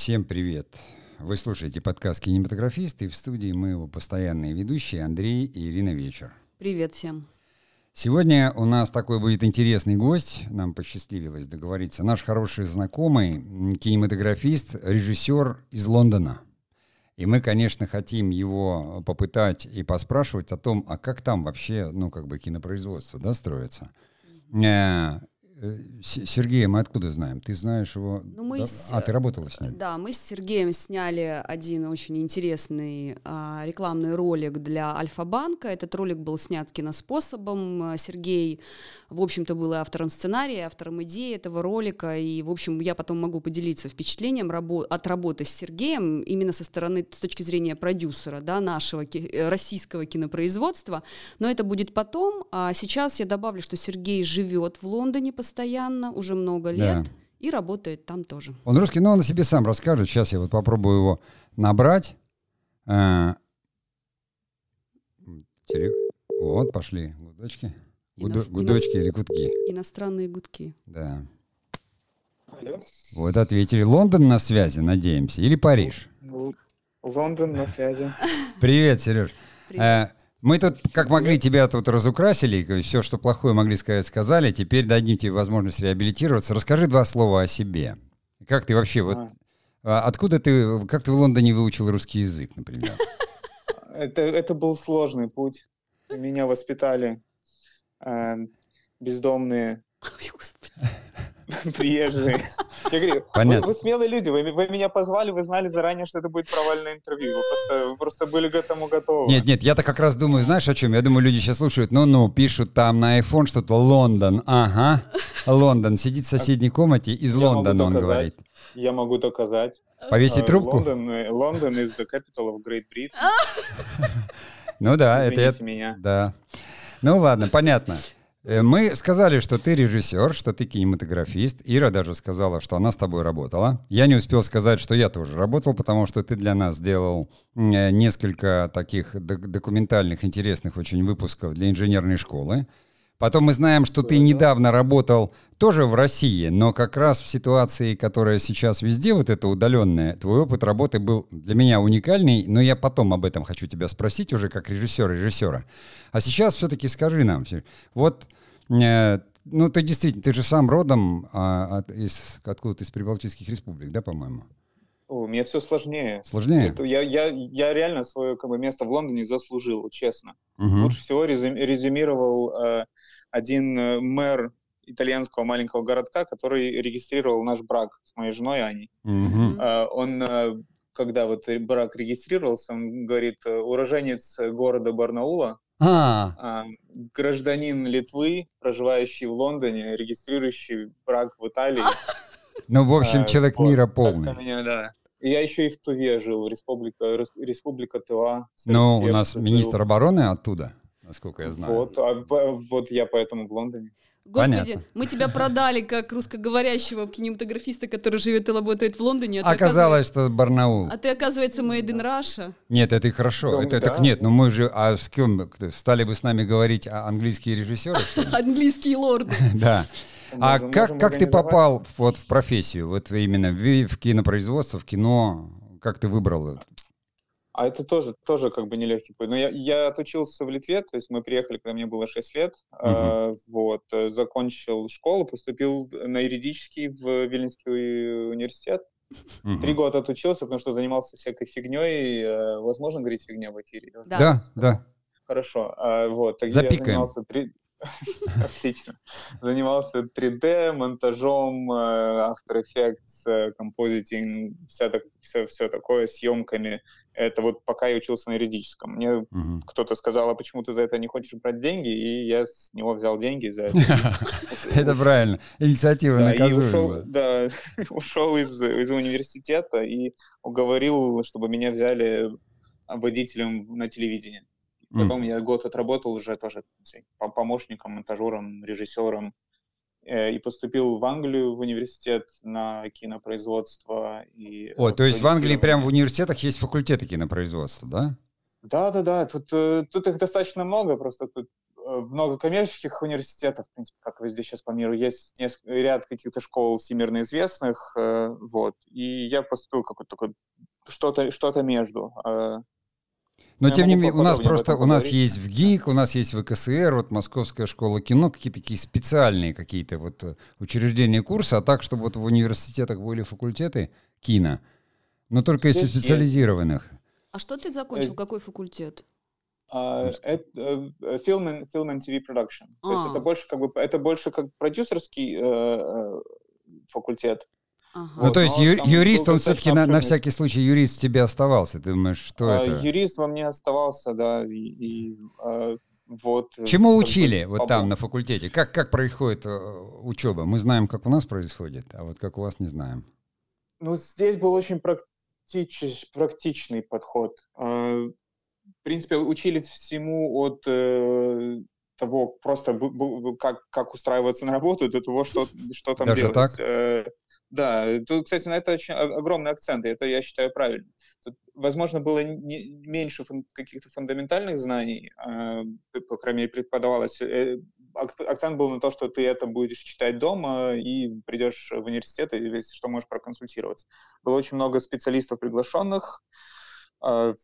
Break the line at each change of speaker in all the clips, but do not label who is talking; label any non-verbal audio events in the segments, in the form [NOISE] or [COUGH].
Всем привет. Вы слушаете подкаст «Кинематографист» и в студии мы его постоянные ведущие Андрей и Ирина Вечер.
Привет всем.
Сегодня у нас такой будет интересный гость, нам посчастливилось договориться. Наш хороший знакомый, кинематографист, режиссер из Лондона. И мы, конечно, хотим его попытать и поспрашивать о том, а как там вообще, ну, как бы кинопроизводство, да, строится. Э, Э, Сергея мы откуда знаем? Ты знаешь его?
Ну, мы
да?
с...
А, ты работала с ним?
Да, мы с Сергеем сняли один очень интересный а, рекламный ролик для Альфа-банка. Этот ролик был снят киноспособом. Сергей, в общем-то, был и автором сценария, автором идеи этого ролика. И, в общем, я потом могу поделиться впечатлением рабо- от работы с Сергеем именно со стороны, с точки зрения продюсера, да, нашего ки- э, российского кинопроизводства. Но это будет потом. А сейчас я добавлю, что Сергей живет в Лондоне по постоянно, уже много лет, да. и работает там тоже.
Он русский, но он о себе сам расскажет. Сейчас я вот попробую его набрать. А... Вот, пошли гудочки. Гудо... Гудочки или гудки.
Иностранные гудки.
Да. Алло. Вот ответили. Лондон на связи, надеемся, или Париж?
Лондон на связи.
Привет, Сереж. Привет. Мы тут, как могли, тебя тут разукрасили, все, что плохое могли сказать, сказали. Теперь дадим тебе возможность реабилитироваться. Расскажи два слова о себе. Как ты вообще, вот, а. откуда ты, как ты в Лондоне выучил русский язык, например? [LAUGHS]
Это, это был сложный путь. Меня воспитали э, бездомные [LAUGHS] приезжие. Я говорю, Понятно. Вы, вы смелые люди, вы, вы меня позвали, вы знали заранее, что это будет провальное интервью, вы просто, вы просто были к этому готовы.
Нет, нет, я-то как раз думаю, знаешь о чем? Я думаю, люди сейчас слушают, ну-ну, пишут там на iPhone что-то Лондон, ага, Лондон, сидит в соседней комнате, из я Лондона он говорит.
Я могу доказать.
Повесить uh, трубку?
Лондон, Лондон is the capital of Great Britain.
Ну да, это...
меня.
Да. Ну ладно, понятно. Э, мы сказали, что ты режиссер, что ты кинематографист. Ира даже сказала, что она с тобой работала. Я не успел сказать, что я тоже работал, потому что ты для нас сделал э, несколько таких документальных, интересных очень выпусков для инженерной школы. Потом мы знаем, что ты недавно работал тоже в России, но как раз в ситуации, которая сейчас везде, вот это удаленная, твой опыт работы был для меня уникальный, но я потом об этом хочу тебя спросить уже как режиссер режиссера. А сейчас все-таки скажи нам, вот, э, ну ты действительно, ты же сам родом а, от, из, откуда-то из Прибалтийских республик, да, по-моему?
О, мне все сложнее.
Сложнее?
Это, я, я, я реально свое как бы, место в Лондоне заслужил, честно. Угу. Лучше всего резюмировал э, один э, мэр итальянского маленького городка, который регистрировал наш брак с моей женой Аней. Mm-hmm. Он, э, когда вот брак регистрировался, он говорит, э, уроженец города Барнаула, а. гражданин Литвы, проживающий в Лондоне, регистрирующий брак в Италии. [LAUGHS]
Ну, в общем, человек мира полный.
Меня, да. Я еще и в Туве жил, республика, республика Тува.
Ну, у нас министр обороны оттуда насколько я знаю.
Вот, а, вот я поэтому в Лондоне.
Господи, Понятно. мы тебя продали как русскоговорящего кинематографиста, который живет и работает в Лондоне.
А Оказалось, что Барнаул.
А ты, оказывается, made in Russia.
Нет, это и хорошо. Ну, это да. так нет, но мы же, а с кем стали бы с нами говорить а английские режиссеры? [LAUGHS]
Английские лорды. [LAUGHS]
Да. А как, как ты попал вот в профессию, вот именно в, в кинопроизводство, в кино? Как ты выбрал
а это тоже, тоже как бы нелегкий путь. Но я, я отучился в Литве, то есть мы приехали, когда мне было 6 лет, uh-huh. э, вот, закончил школу, поступил на юридический в Вильнинский университет. Uh-huh. Три года отучился, потому что занимался всякой фигней. Э, возможно говорить фигня в эфире?
Да, да. да.
Хорошо. А, вот,
тогда Запикаем. я занимался
три... [LAUGHS] Отлично. Занимался 3D, монтажом, э, After Effects, композитинг, все, все, все такое, съемками. Это вот пока я учился на юридическом. Мне угу. кто-то сказал, а почему ты за это не хочешь брать деньги? И я с него взял деньги за это. [LAUGHS]
Это правильно. Инициатива наказуема.
Да, ушел [LAUGHS] из университета и уговорил, чтобы меня взяли водителем на телевидении. Потом mm. я год отработал уже тоже помощником, монтажером, режиссером. Э, и поступил в Англию в университет на кинопроизводство. И
О, то есть в Англии прямо в университетах есть факультеты кинопроизводства, да?
Да, да, да. Тут, э, тут их достаточно много, просто тут много коммерческих университетов, в принципе, как везде сейчас по миру, есть несколько, ряд каких-то школ всемирно известных, вот, и я поступил какой-то такой, что-то что между.
Но я тем не менее, у нас просто, у нас есть в ГИК, у нас есть в КСР, вот Московская школа кино, какие-то такие специальные какие-то вот э, учреждения курса, а так, чтобы вот в университетах были факультеты кино, но только если специализированных.
А что ты закончил, какой факультет?
Uh, это film and, film and TV production. А. То есть это а. больше как бы это больше как продюсерский э, э, факультет.
Ага. Ну, то есть ю, юрист, он все-таки на, на всякий случай юрист в тебе оставался. Ты думаешь, что а, это?
Юрист во мне оставался, да, и, и а, вот.
Э, Чему учили вот там на факультете? Как, как происходит э, учеба? Мы знаем, как у нас происходит, а вот как у вас не знаем.
Ну, здесь был очень практич, практичный подход. А, в принципе, учили всему от э, того, просто как, как устраиваться на работу, до того, что, что там
Даже
делать.
Так?
Да, тут, кстати, на это очень огромный акцент, и это, я считаю, правильно. Тут, возможно, было не, меньше фун, каких-то фундаментальных знаний, э, по крайней мере, преподавалось. Э, акцент был на то, что ты это будешь читать дома и придешь в университет, и если что, можешь проконсультироваться. Было очень много специалистов приглашенных, э, Э,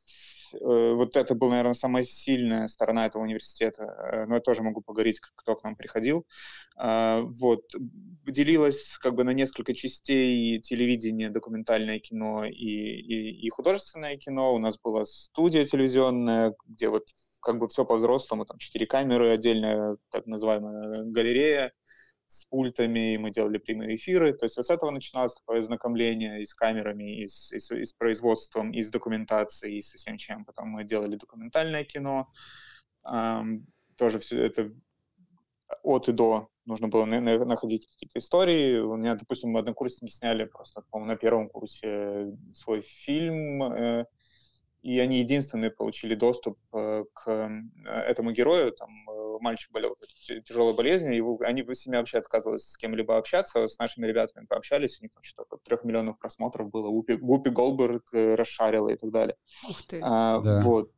вот это была, наверное, самая сильная сторона этого университета. Э, но я тоже могу поговорить, кто к нам приходил. А, вот. Делилось как бы на несколько частей телевидение, документальное кино и, и, и художественное кино. У нас была студия телевизионная, где вот как бы все по-взрослому, там четыре камеры, отдельная так называемая галерея, с пультами, мы делали прямые эфиры. То есть вот с этого начиналось такое знакомление и с камерами, и с, и с, и с производством, и с документацией, и со всем чем. Потом мы делали документальное кино. Эм, тоже все это от и до нужно было находить какие-то истории. У меня, допустим, однокурсники сняли просто, по-моему, на первом курсе свой фильм, э, и они единственные получили доступ э, к э, этому герою. Там э, мальчик болел тяжелой болезнью, его, они в семье вообще отказывались с кем-либо общаться, с нашими ребятами пообщались, у них там что-то трех миллионов просмотров было, Упи, Упи Голберг расшарила и так далее.
Ух ты.
А, да. Вот.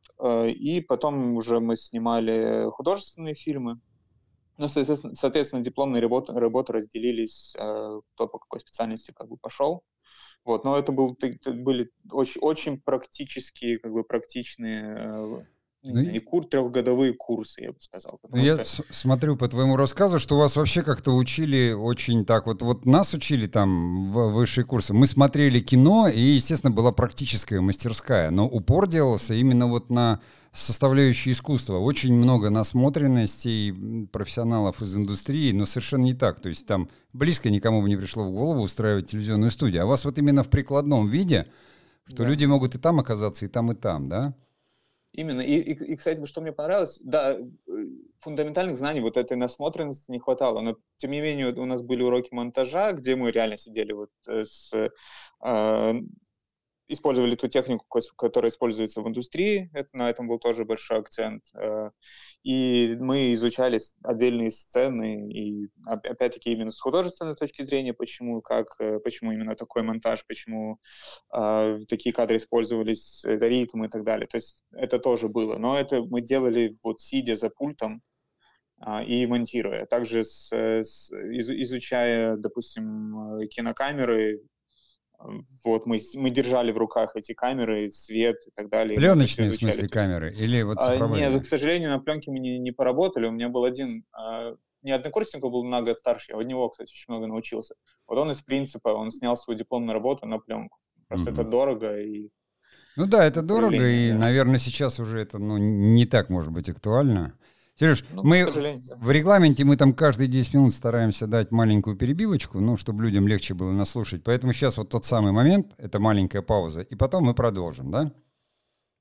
И потом уже мы снимали художественные фильмы, ну, соответственно, соответственно дипломные работы, работы разделились, кто по какой специальности как бы пошел. Вот, но это, был, были очень, очень практические, как бы практичные э, ну, и кур, трехгодовые курсы, я бы сказал.
Ну, я что... смотрю по твоему рассказу, что вас вообще как-то учили очень так вот. Вот нас учили там в высшие курсы. Мы смотрели кино, и, естественно, была практическая мастерская. Но упор делался именно вот на составляющую искусства. Очень много насмотренностей профессионалов из индустрии, но совершенно не так. То есть там близко никому бы не пришло в голову устраивать телевизионную студию. А вас вот именно в прикладном виде, что да. люди могут и там оказаться, и там, и там, да?
Именно. И, и, и, кстати, что мне понравилось, да, э, фундаментальных знаний, вот этой насмотренности не хватало, но, тем не менее, у нас были уроки монтажа, где мы реально сидели вот э, с э, использовали ту технику, которая используется в индустрии, это, на этом был тоже большой акцент. Э, и мы изучали отдельные сцены, и опять-таки именно с художественной точки зрения, почему, как, э, почему именно такой монтаж, почему э, такие кадры использовались, это ритм и так далее. То есть это тоже было. Но это мы делали вот сидя за пультом, э, и монтируя. Также с, с, изучая, допустим, кинокамеры, вот мы, мы держали в руках эти камеры, свет и так далее.
Пленочные, в смысле, камеры? Или вот цифровые?
А, нет, к сожалению, на пленке мы не, не поработали. У меня был один, а, не однокурсник, был на год старше, я от него, кстати, очень много научился. Вот он из принципа, он снял свою дипломную работу на пленку. Просто угу. это дорого и...
Ну да, это дорого, и, да. наверное, сейчас уже это ну, не так может быть актуально. Сереж, ну, мы в регламенте мы там каждые 10 минут стараемся дать маленькую перебивочку, ну, чтобы людям легче было нас слушать. Поэтому сейчас вот тот самый момент, это маленькая пауза, и потом мы продолжим, да?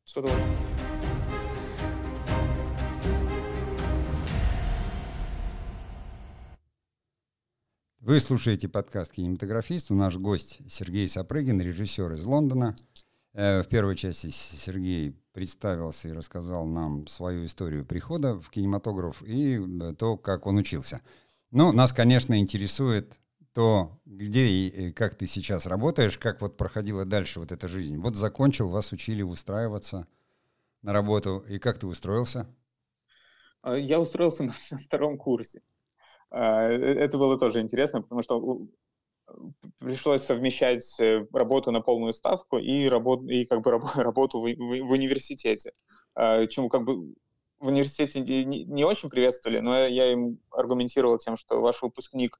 С удовольствием.
Вы слушаете подкаст «Кинематографист». У наш гость Сергей Сапрыгин, режиссер из Лондона. Э, в первой части Сергей представился и рассказал нам свою историю прихода в кинематограф и э, то, как он учился. Ну, нас, конечно, интересует то, где и как ты сейчас работаешь, как вот проходила дальше вот эта жизнь. Вот закончил, вас учили устраиваться на работу, и как ты устроился?
А, я устроился на, [LAUGHS] на втором курсе. А, э, это было тоже интересно, потому что пришлось совмещать э, работу на полную ставку и, работу, и как бы [LAUGHS] работу в, в, в университете. А, чему как бы в университете не, не очень приветствовали, но я им аргументировал тем, что ваш выпускник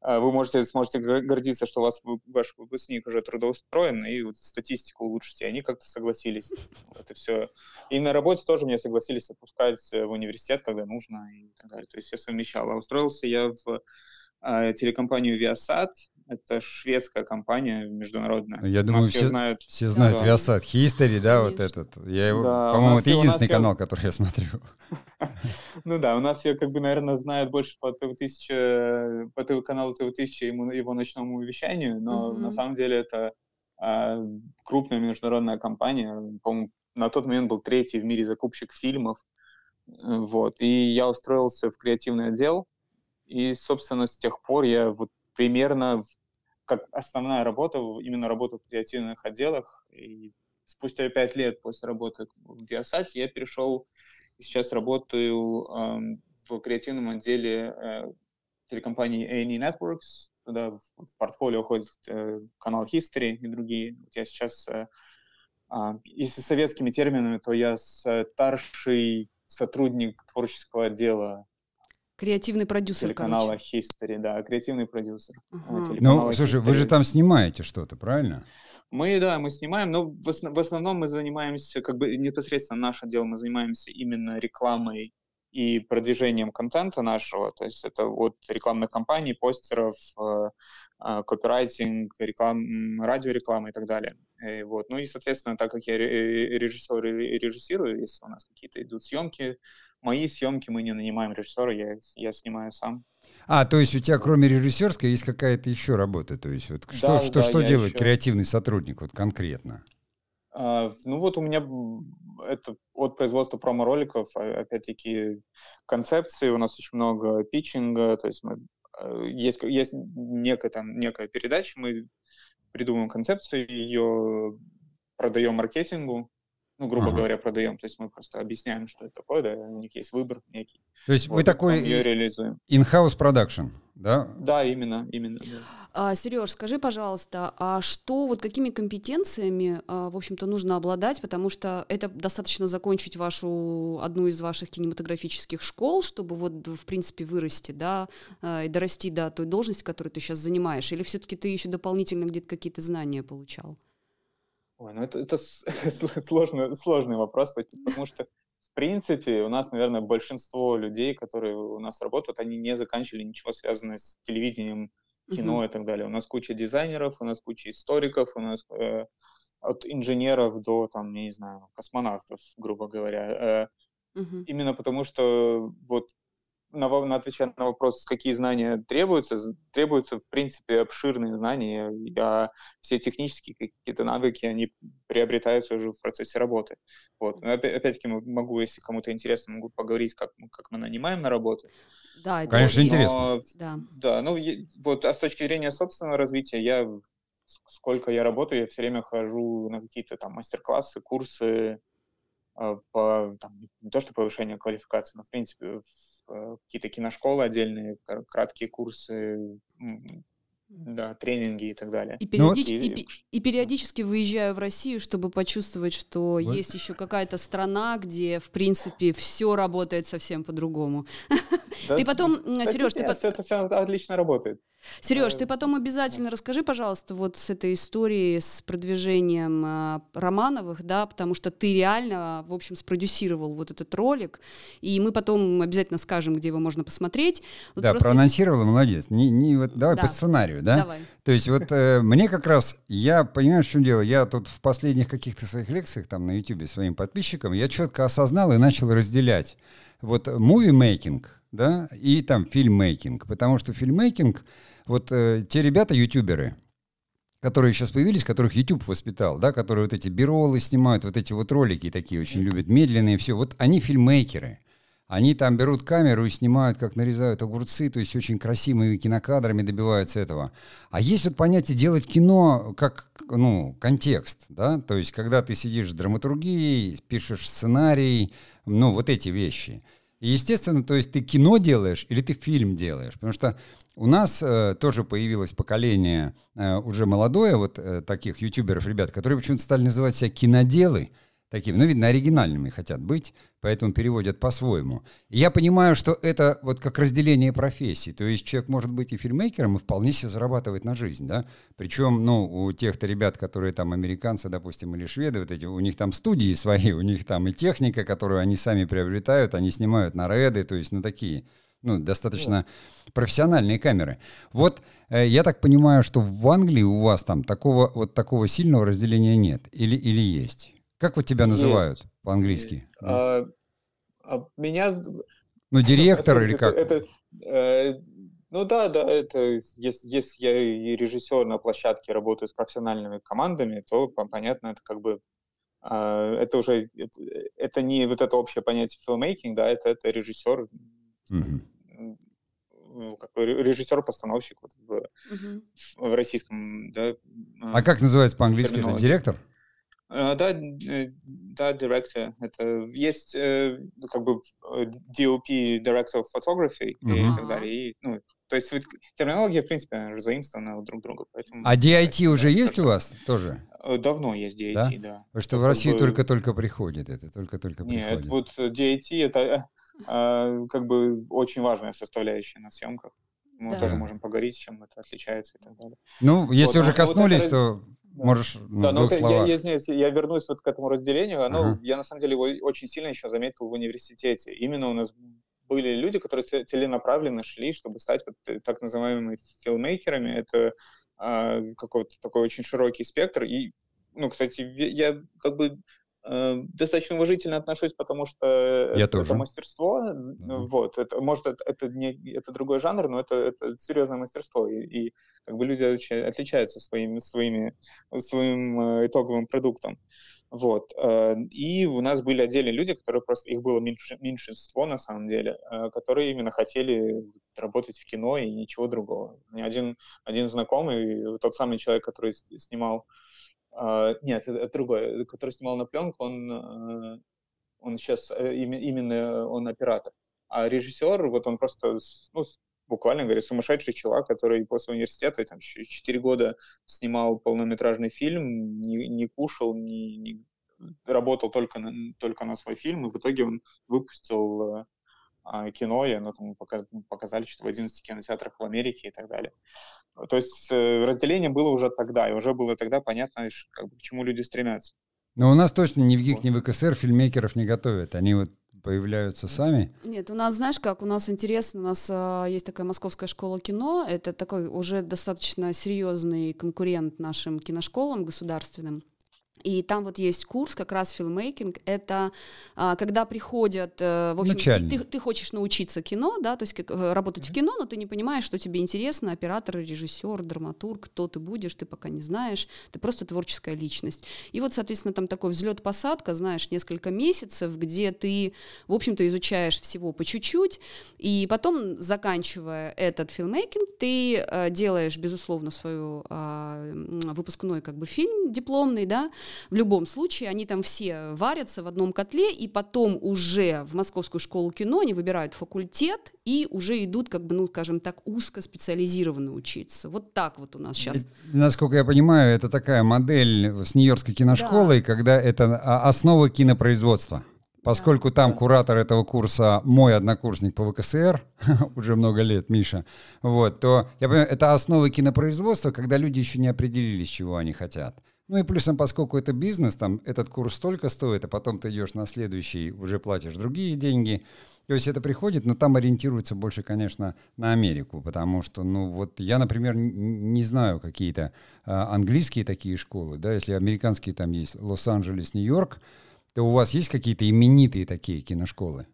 а, вы можете, сможете гордиться, что у вас ваш выпускник уже трудоустроен, и вот статистику улучшите. Они как-то согласились. Это все. И на работе тоже мне согласились отпускать э, в университет, когда нужно, и так далее. То есть я совмещал. А устроился я в телекомпанию Viasat, это шведская компания международная.
Я думаю, все, знают. Все знают да. Viasat History, да, вот этот. Я его, да, по-моему, это единственный канал, ее... который я смотрю. [LAUGHS]
Ну да, у нас ее, как бы, наверное, знают больше по ТВ-1000, по ТВ-каналу ТВ-1000 его, его ночному вещанию, но на самом деле это а, крупная международная компания. По-моему, на тот момент был третий в мире закупщик фильмов. Вот. И я устроился в креативный отдел. И, собственно, с тех пор я вот примерно как основная работа, именно работа в креативных отделах. И спустя пять лет после работы в Viasat я перешел и сейчас работаю э, в креативном отделе э, телекомпании A&E Networks. Туда в, в портфолио входит э, канал History и другие. Я сейчас, э, э, если советскими терминами, то я старший сотрудник творческого отдела
Креативный продюсер,
Телеканала короче. History, да, креативный продюсер.
Ага. Ну, слушай, вы же там снимаете что-то, правильно?
Мы, да, мы снимаем, но в, основ, в основном мы занимаемся, как бы непосредственно наш отдел, мы занимаемся именно рекламой и продвижением контента нашего, то есть это от рекламных кампаний, постеров, э, э, копирайтинг, реклам, радиореклама и так далее. И вот. Ну и, соответственно, так как я режиссер и режиссирую, если у нас какие-то идут съемки, мои съемки мы не нанимаем режиссера, я, я снимаю сам.
А, то есть у тебя кроме режиссерской есть какая-то еще работа? То есть вот что, да, что, да, что делает еще... креативный сотрудник вот конкретно?
А, ну вот у меня это от производства промо-роликов, а, опять-таки концепции, у нас очень много питчинга, то есть мы, э, есть, есть некая, там, некая передача, мы придумываем концепцию, ее продаем маркетингу, ну, грубо ага. говоря, продаем. То есть мы просто объясняем, что это такое, да, у них есть выбор некий.
То есть вот, вы такой ее реализуем. in-house production, да?
Да, именно, именно. Да.
А, Сереж, скажи, пожалуйста, а что, вот какими компетенциями, а, в общем-то, нужно обладать, потому что это достаточно закончить вашу, одну из ваших кинематографических школ, чтобы вот, в принципе, вырасти, да, а, и дорасти до той должности, которую ты сейчас занимаешь, или все-таки ты еще дополнительно где-то какие-то знания получал?
Ой, ну это, это [LAUGHS] сложный, сложный вопрос, потому что, в принципе, у нас, наверное, большинство людей, которые у нас работают, они не заканчивали ничего связанное с телевидением, кино uh-huh. и так далее. У нас куча дизайнеров, у нас куча историков, у нас э, от инженеров до, там, не знаю, космонавтов, грубо говоря. Э, uh-huh. Именно потому что вот на, на отвечая на вопрос, какие знания требуются, требуются, в принципе, обширные знания, а все технические какие-то навыки, они приобретаются уже в процессе работы. Вот. Но опять-таки могу, если кому-то интересно, могу поговорить, как, как мы нанимаем на работу.
Да, это Конечно, интересно.
Да. да, ну вот, а с точки зрения собственного развития, я сколько я работаю, я все время хожу на какие-то там мастер-классы, курсы, по, там, не то что повышение квалификации, но в принципе Э, какие-то киношколы отдельные, краткие курсы, да, тренинги и так далее.
И, периодич... ну, и, и периодически выезжаю в Россию, чтобы почувствовать, что вот. есть еще какая-то страна, где, в принципе, все работает совсем по-другому. [LAUGHS] Да, ты потом, Сереж, ты
потом... Это все отлично работает.
Сереж, ты потом обязательно расскажи, пожалуйста, вот с этой историей с продвижением э, Романовых, да, потому что ты реально, в общем, спродюсировал вот этот ролик, и мы потом обязательно скажем, где его можно посмотреть.
Вот да, просто... проанонсировала, молодец. Не, не, вот, давай да. по сценарию, да? Давай. То есть вот э, мне как раз, я понимаю, в чем дело, я тут в последних каких-то своих лекциях там на YouTube своим подписчикам, я четко осознал и начал разделять вот муви-мейкинг, да, и там фильммейкинг, потому что фильммейкинг, вот э, те ребята, ютуберы, которые сейчас появились, которых YouTube воспитал, да, которые вот эти биролы снимают, вот эти вот ролики такие очень любят, медленные, все, вот они фильммейкеры. Они там берут камеру и снимают, как нарезают огурцы, то есть очень красивыми кинокадрами добиваются этого. А есть вот понятие делать кино как, ну, контекст, да, то есть когда ты сидишь с драматургией, пишешь сценарий, ну, вот эти вещи – И, естественно, то есть ты кино делаешь или ты фильм делаешь? Потому что у нас э, тоже появилось поколение э, уже молодое вот э, таких ютуберов, ребят, которые почему-то стали называть себя киноделы таким, ну, видно, оригинальными хотят быть, поэтому переводят по-своему. И я понимаю, что это вот как разделение профессий, то есть человек может быть и фильмейкером, и вполне себе зарабатывать на жизнь, да, причем, ну, у тех-то ребят, которые там американцы, допустим, или шведы, вот эти, у них там студии свои, [LAUGHS] у них там и техника, которую они сами приобретают, они снимают на реды, то есть на такие, ну, достаточно профессиональные камеры. Вот э, я так понимаю, что в Англии у вас там такого вот такого сильного разделения нет, или, или есть? Как вот тебя называют Есть. по-английски?
А, а меня...
Ну, директор или как?
Это, э, ну да, да, это если, если я и режиссер на площадке работаю с профессиональными командами, то понятно, это как бы э, это уже это, это не вот это общее понятие filmmaking, да, это это режиссер, как бы режиссер-постановщик вот в, mm-hmm. в российском, да.
А как называется по-английски? Это директор?
Uh, да, э, да, director. Это есть э, как бы э, DOP, Director of Photography uh-huh. и так далее. И, ну, то есть терминология, в принципе, заимствована друг друга. Поэтому,
а DIT да, уже есть у вас тоже?
Давно есть DIT, да. да.
Потому что в России бы... только-только приходит это, только-только
приходит. Нет, вот DIT это а, как бы очень важная составляющая на съемках. Мы да. тоже можем поговорить, чем это отличается и так далее.
Ну, если вот, уже коснулись, вот это... то Можешь ну, да, в двух
словах. Я, я, я вернусь вот к этому разделению. Оно, ага. Я на самом деле его очень сильно еще заметил в университете. Именно у нас были люди, которые целенаправленно шли, чтобы стать вот э, так называемыми филмейкерами. Это а, какой-то такой очень широкий спектр. И, ну, кстати, я как бы Э, достаточно уважительно отношусь, потому что
Я
это, тоже. мастерство. Mm-hmm. Вот, это, может, это, это, не, это другой жанр, но это, это серьезное мастерство. И, и как бы люди очень отличаются своими, своими, своим э, итоговым продуктом. Вот. И у нас были отдельные люди, которые просто, их было меньшинство на самом деле, которые именно хотели работать в кино и ничего другого. Один, один знакомый, тот самый человек, который снимал нет, это, это другой, который снимал на пленку, он, uh, он сейчас uh, именно он оператор. А режиссер, вот он просто, ну, буквально говоря, сумасшедший чувак, который после университета там 4 года снимал полнометражный фильм, не, не кушал, не, не работал только на, только на свой фильм, и в итоге он выпустил а, кино, и оно там показали что в 11 кинотеатрах в Америке и так далее. То есть э, разделение было уже тогда, и уже было тогда понятно, как бы, к чему люди стремятся.
Но у нас точно ни в ГИК, ни в ВКСР фильммейкеров не готовят. Они вот появляются сами?
Нет, у нас, знаешь, как у нас интересно, у нас э, есть такая Московская школа кино, это такой уже достаточно серьезный конкурент нашим киношколам государственным. И там вот есть курс как раз филмейкинг. Это а, когда приходят, а, в общем, ты, ты хочешь научиться кино, да, то есть как, э, работать mm-hmm. в кино, но ты не понимаешь, что тебе интересно, оператор, режиссер, драматург, кто ты будешь, ты пока не знаешь, ты просто творческая личность. И вот, соответственно, там такой взлет-посадка, знаешь, несколько месяцев, где ты, в общем-то, изучаешь всего по чуть-чуть, и потом, заканчивая этот филмейкинг, ты а, делаешь, безусловно, свою а, выпускной как бы фильм дипломный, да, в любом случае они там все варятся в одном котле, и потом уже в Московскую школу кино они выбирают факультет и уже идут, как бы, ну, скажем так, узко специализированно учиться. Вот так вот у нас сейчас.
Насколько я понимаю, это такая модель с Нью-Йоркской киношколой, да. когда это основа кинопроизводства. Поскольку там куратор этого курса мой однокурсник по ВКСР, [LAUGHS] уже много лет, Миша, вот, то я понимаю, это основы кинопроизводства, когда люди еще не определились, чего они хотят. Ну и плюсом, поскольку это бизнес, там этот курс столько стоит, а потом ты идешь на следующий, уже платишь другие деньги. То есть это приходит, но там ориентируется больше, конечно, на Америку, потому что, ну вот я, например, не знаю какие-то а, английские такие школы, да, если американские там есть Лос-Анджелес, Нью-Йорк, то у вас есть какие-то именитые такие киношколы?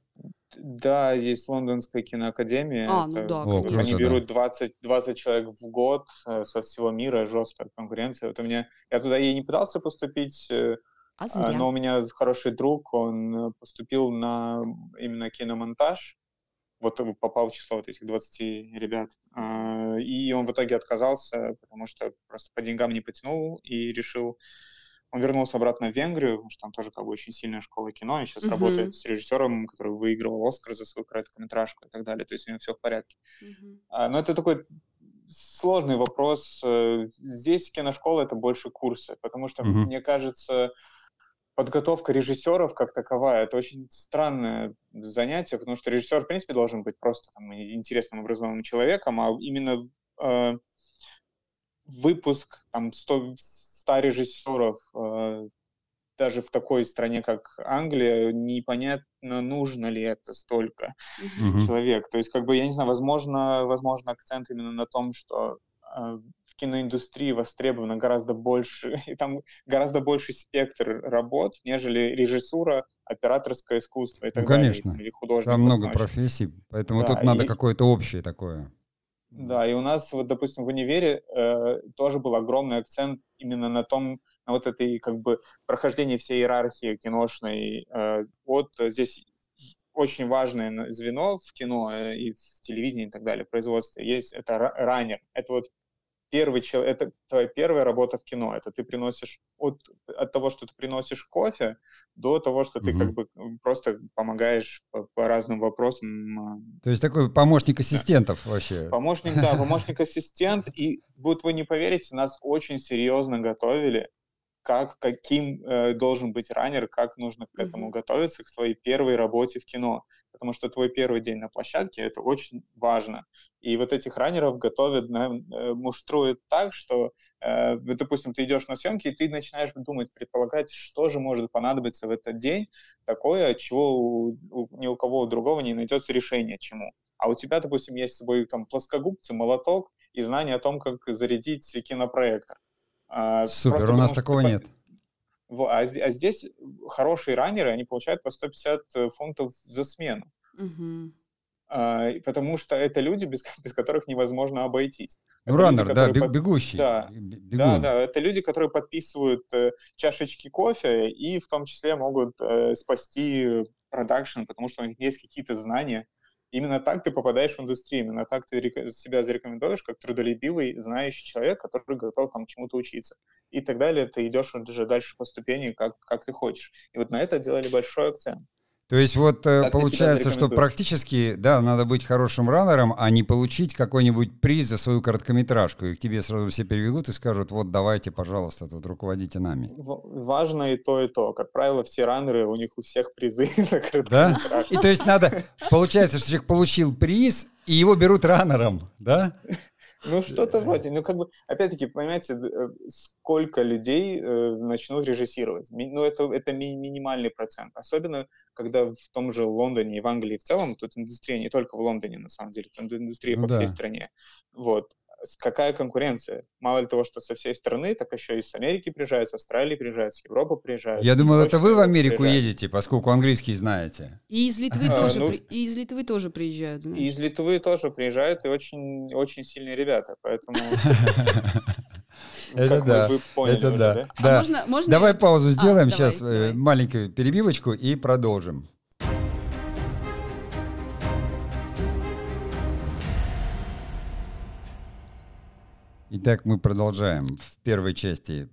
Да, есть Лондонская киноакадемия.
А, ну да,
О, круто, Они берут 20, 20 человек в год э, со всего мира, жесткая конкуренция. Вот у меня, я туда и не пытался поступить, э, а зря. но у меня хороший друг, он поступил на именно киномонтаж, вот попал в число вот этих 20 ребят. А, и он в итоге отказался, потому что просто по деньгам не потянул и решил он вернулся обратно в Венгрию, потому что там тоже как бы очень сильная школа кино, и сейчас mm-hmm. работает с режиссером, который выигрывал Оскар за свою короткометражку и так далее, то есть у него все в порядке. Mm-hmm. А, но это такой сложный вопрос. Э, здесь киношкола — это больше курсы, потому что, mm-hmm. мне кажется, подготовка режиссеров как таковая — это очень странное занятие, потому что режиссер, в принципе, должен быть просто там, интересным образованным человеком, а именно э, выпуск там 100, 100 режиссеров э, даже в такой стране, как Англия, непонятно, нужно ли это столько mm-hmm. человек. То есть, как бы, я не знаю, возможно, возможно, акцент именно на том, что э, в киноиндустрии востребовано гораздо больше, [LAUGHS] и там гораздо больше спектр работ, нежели режиссура, операторское искусство и так
ну, далее. Конечно. Или там много профессий, поэтому да, тут надо и... какое-то общее такое.
Да, и у нас, вот, допустим, в универе э, тоже был огромный акцент именно на том, на вот этой как бы прохождении всей иерархии киношной. Э, вот здесь очень важное звено в кино э, и в телевидении и так далее, производстве, есть это раннер. Это вот первый человек, это твоя первая работа в кино. Это ты приносишь от, от того, что ты приносишь кофе, до того, что ты mm-hmm. как бы просто помогаешь по, по разным вопросам.
То есть такой помощник ассистентов да. вообще.
Помощник, да, [LAUGHS] помощник ассистент. И вот вы не поверите, нас очень серьезно готовили как, каким э, должен быть раннер, как нужно к этому готовиться, к твоей первой работе в кино. Потому что твой первый день на площадке — это очень важно. И вот этих раннеров готовят, э, муштруют так, что, э, допустим, ты идешь на съемки, и ты начинаешь думать, предполагать, что же может понадобиться в этот день такое, чего у, у, ни у кого у другого не найдется решение чему. А у тебя, допустим, есть с собой там плоскогубцы, молоток и знание о том, как зарядить кинопроектор.
А, Супер, у нас такого ты... нет.
А, а здесь хорошие раннеры, они получают по 150 э, фунтов за смену. Угу. А, потому что это люди, без, [LAUGHS] без которых невозможно обойтись.
Ну, раннер, да, под... бегущий.
Да, да, да, это люди, которые подписывают э, чашечки кофе и в том числе могут э, спасти продакшн, потому что у них есть какие-то знания, Именно так ты попадаешь в индустрию, именно так ты себя зарекомендуешь как трудолюбивый, знающий человек, который готов там чему-то учиться. И так далее, ты идешь уже дальше по ступени, как, как ты хочешь. И вот на это делали большой акцент.
То есть вот э, как получается, что практически, да, надо быть хорошим раннером, а не получить какой-нибудь приз за свою короткометражку. И к тебе сразу все перебегут и скажут, вот давайте, пожалуйста, тут руководите нами.
Важно и то, и то. Как правило, все раннеры, у них у всех призы [LAUGHS]
за Да? И то есть надо, получается, что человек получил приз, и его берут раннером, да?
Ну, что-то вроде. Ну, как бы, опять-таки, понимаете, э, сколько людей э, начнут режиссировать. Ну, это, это ми- минимальный процент. Особенно, когда в том же Лондоне и в Англии в целом, тут индустрия не только в Лондоне, на самом деле, тут индустрия ну, по да. всей стране. Вот какая конкуренция? Мало ли того, что со всей страны, так еще и с Америки приезжают, с Австралии приезжают, с Европы приезжают.
Я думал, это вы в Америку приезжают. едете, поскольку английский знаете.
И из Литвы а, тоже, ну, при... и из Литвы тоже приезжают.
Знаешь. И из Литвы тоже приезжают, и очень, очень сильные ребята, поэтому... [LAUGHS] [LAUGHS]
Это да, это да. А Давай паузу сделаем сейчас, э, маленькую перебивочку и продолжим. Итак, мы продолжаем. В первой части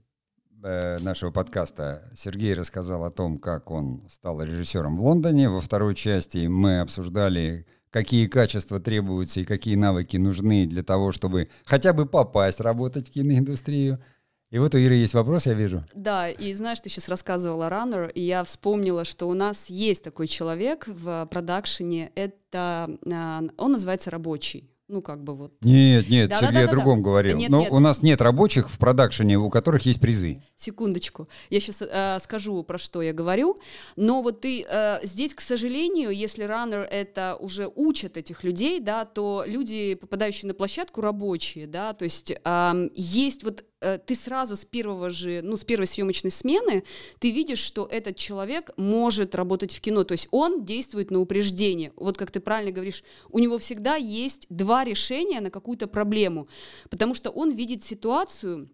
э, нашего подкаста Сергей рассказал о том, как он стал режиссером в Лондоне. Во второй части мы обсуждали, какие качества требуются и какие навыки нужны для того, чтобы хотя бы попасть работать в киноиндустрию. И вот у Иры есть вопрос, я вижу.
Да, и знаешь, ты сейчас рассказывала Runner, и я вспомнила, что у нас есть такой человек в продакшене, это, а, он называется рабочий ну, как бы вот.
Нет, нет, да, Сергей да, да, о другом да, говорил. Нет, Но нет. у нас нет рабочих в продакшене, у которых есть призы.
Секундочку. Я сейчас э, скажу, про что я говорю. Но вот ты э, здесь, к сожалению, если раннер это уже учат этих людей, да, то люди, попадающие на площадку, рабочие, да, то есть э, есть вот ты сразу с первого же, ну, с первой съемочной смены, ты видишь, что этот человек может работать в кино, то есть он действует на упреждение. Вот как ты правильно говоришь, у него всегда есть два решения на какую-то проблему, потому что он видит ситуацию,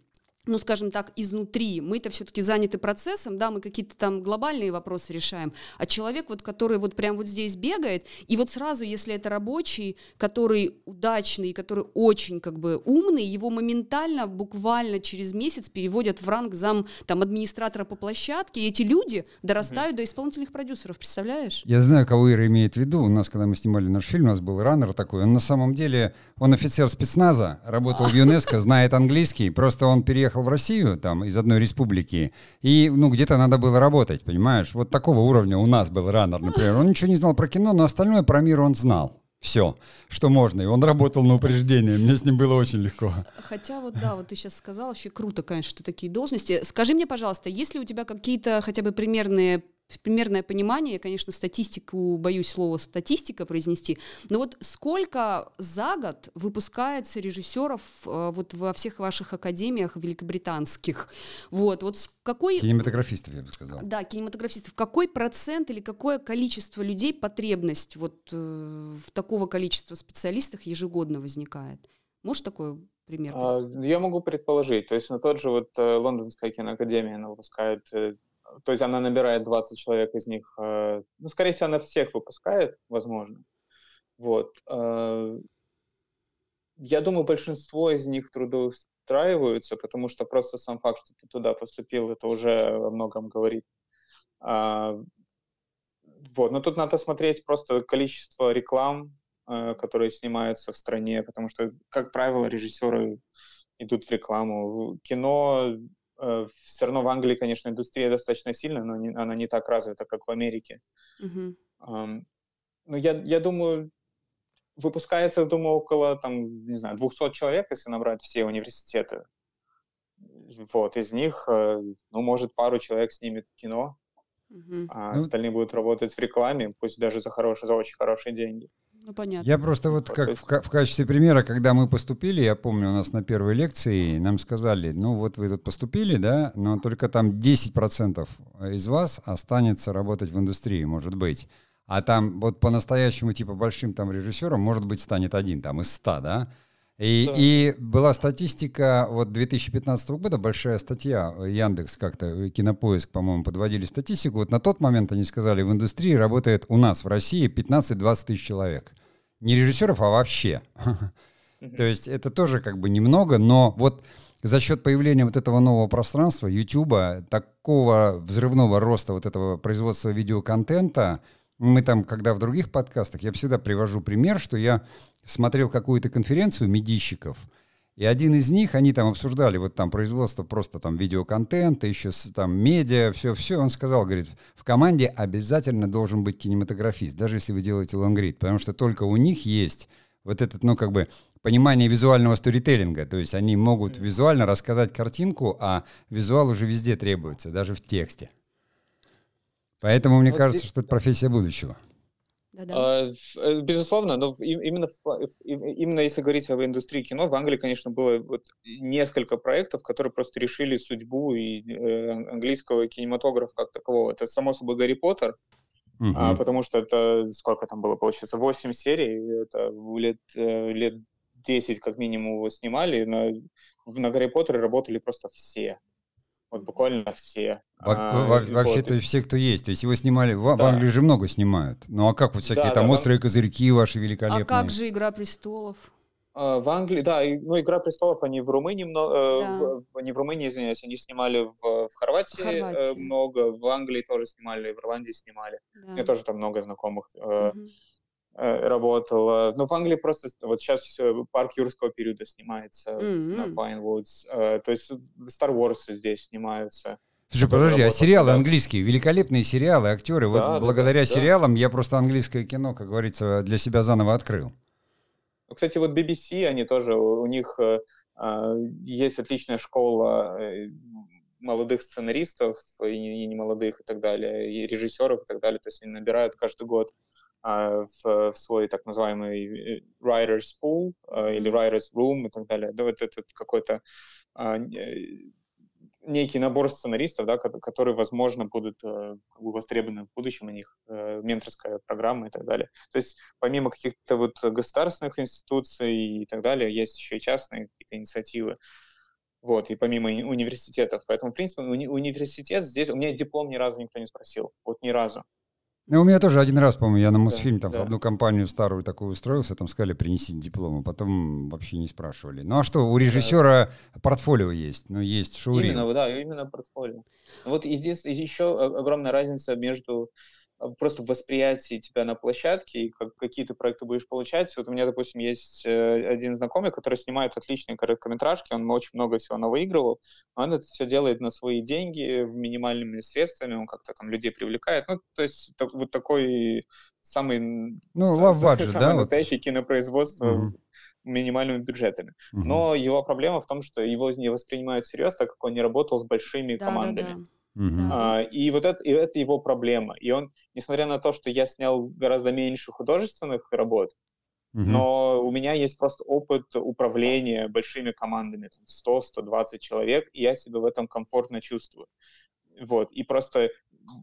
ну, скажем так, изнутри. Мы-то все-таки заняты процессом, да, мы какие-то там глобальные вопросы решаем. А человек, вот, который вот прям вот здесь бегает, и вот сразу, если это рабочий, который удачный, который очень как бы умный, его моментально, буквально через месяц переводят в ранг зам там администратора по площадке, и эти люди дорастают mm-hmm. до исполнительных продюсеров, представляешь?
Я знаю, кого Ира имеет в виду. У нас, когда мы снимали наш фильм, у нас был раннер такой. Он на самом деле, он офицер спецназа, работал в ЮНЕСКО, знает английский, просто он переехал приехал в Россию, там, из одной республики, и, ну, где-то надо было работать, понимаешь? Вот такого уровня у нас был раннер, например. Он ничего не знал про кино, но остальное про мир он знал. Все, что можно. И он работал на упреждение. Мне с ним было очень легко.
Хотя вот, да, вот ты сейчас сказал, вообще круто, конечно, что такие должности. Скажи мне, пожалуйста, есть ли у тебя какие-то хотя бы примерные примерное понимание, я, конечно, статистику, боюсь слова статистика произнести, но вот сколько за год выпускается режиссеров э, вот во всех ваших академиях великобританских? Вот, вот какой...
Кинематографистов, я бы сказал.
Да, кинематографистов. Какой процент или какое количество людей потребность вот э, в такого количества специалистов ежегодно возникает? Может такое пример? А,
я могу предположить. То есть на тот же вот э, Лондонская киноакадемия, она выпускает то есть она набирает 20 человек из них, э, ну, скорее всего, она всех выпускает, возможно. Вот. Э, я думаю, большинство из них трудоустраиваются, потому что просто сам факт, что ты туда поступил, это уже о многом говорит. А, вот. Но тут надо смотреть просто количество реклам, э, которые снимаются в стране, потому что, как правило, режиссеры идут в рекламу. Кино Э, все равно в Англии, конечно, индустрия достаточно сильная, но не, она не так развита, как в Америке. Uh-huh. Um, ну, я, я думаю, выпускается, думаю, около, там, не знаю, 200 человек, если набрать все университеты. Вот, из них, э, ну, может, пару человек снимет кино, uh-huh. а ну, остальные будут работать в рекламе, пусть даже за хорошие, за очень хорошие деньги.
Ну, понятно.
Я просто вот как в, в качестве примера, когда мы поступили, я помню, у нас на первой лекции нам сказали, ну вот вы тут поступили, да, но только там 10% из вас останется работать в индустрии, может быть. А там вот по-настоящему типа большим там режиссером, может быть, станет один там из 100, да? И, да. и была статистика вот 2015 года, большая статья, Яндекс как-то, Кинопоиск, по-моему, подводили статистику. Вот на тот момент они сказали, в индустрии работает у нас в России 15-20 тысяч человек. Не режиссеров, а вообще. То есть это тоже как бы немного, но вот за счет появления вот этого нового пространства, YouTube, такого взрывного роста вот этого производства видеоконтента, мы там, когда в других подкастах, я всегда привожу пример, что я смотрел какую-то конференцию медийщиков, и один из них, они там обсуждали вот там производство просто там видеоконтента, еще там медиа, все-все. Он сказал, говорит, в команде обязательно должен быть кинематографист, даже если вы делаете лонгрид, потому что только у них есть вот этот, ну, как бы, понимание визуального сторителлинга. То есть они могут визуально рассказать картинку, а визуал уже везде требуется, даже в тексте. Поэтому мне вот кажется, здесь... что это профессия будущего.
А, э, безусловно, но именно, именно если говорить об индустрии кино, в Англии, конечно, было вот несколько проектов, которые просто решили судьбу и э, английского кинематографа как такового. Это, само собой, Гарри Поттер, угу. а, потому что это, сколько там было, получается, 8 серий, это лет, э, лет 10 как минимум его снимали, на, на Гарри Поттере работали просто все. Вот буквально все.
Во- а, во- вообще-то вот. все, кто есть. То есть его снимали, в, да. в Англии же много снимают. Ну а как вот всякие да, там да, острые козырьки ваши великолепные? А
как же «Игра престолов»?
А, в Англии, да, и, ну «Игра престолов» они в Румынии много, э, да. в, не в Румынии, извиняюсь, они снимали в, в Хорватии, э, Хорватии. много, в Англии тоже снимали, в Ирландии снимали. Да. У меня тоже там много знакомых. Угу. Э, работала. Но в Англии просто вот сейчас парк юрского периода снимается mm-hmm. на Pinewoods. Э, то есть Star Wars здесь снимаются.
Слушай, подожди, а сериалы английские, великолепные сериалы, актеры. Да, вот благодаря да, сериалам да. я просто английское кино, как говорится, для себя заново открыл.
Ну, кстати, вот BBC, они тоже, у них э, есть отличная школа молодых сценаристов, и не, и не молодых и так далее, и режиссеров и так далее. То есть они набирают каждый год в, в свой так называемый э, writer's pool а, или writer's room и так далее. Да, вот этот какой-то а, э, некий набор сценаристов, да, которые, возможно, будут э, востребованы в будущем, у них менторская программа и так далее. То есть помимо каких-то вот государственных институций и так далее, есть еще и частные какие-то инициативы. вот, и помимо университетов. Поэтому, в принципе, уни- университет здесь, у меня диплом ни разу никто не спросил, вот ни разу.
Ну, у меня тоже один раз, по-моему, я на Мосфильм там да. в одну компанию старую такую устроился, там сказали, принесите диплом, а потом вообще не спрашивали. Ну, а что, у режиссера да. портфолио есть, ну, есть шоурил.
Именно, да, именно портфолио. Вот здесь еще огромная разница между просто в восприятии тебя на площадке и как, какие ты проекты будешь получать. Вот у меня, допустим, есть э, один знакомый, который снимает отличные короткометражки, он очень много всего навыигрывал, он это все делает на свои деньги, минимальными средствами, он как-то там людей привлекает. Ну, то есть так, вот такой самый,
ну, love [LAUGHS] budget,
самый
да,
настоящий вот. кинопроизводство mm-hmm. минимальными бюджетами. Mm-hmm. Но его проблема в том, что его не воспринимают всерьез, так как он не работал с большими да, командами. Да, да. Uh-huh. А, и вот это, и это его проблема. И он, несмотря на то, что я снял гораздо меньше художественных работ, uh-huh. но у меня есть просто опыт управления большими командами, 100-120 человек, и я себя в этом комфортно чувствую. Вот, и просто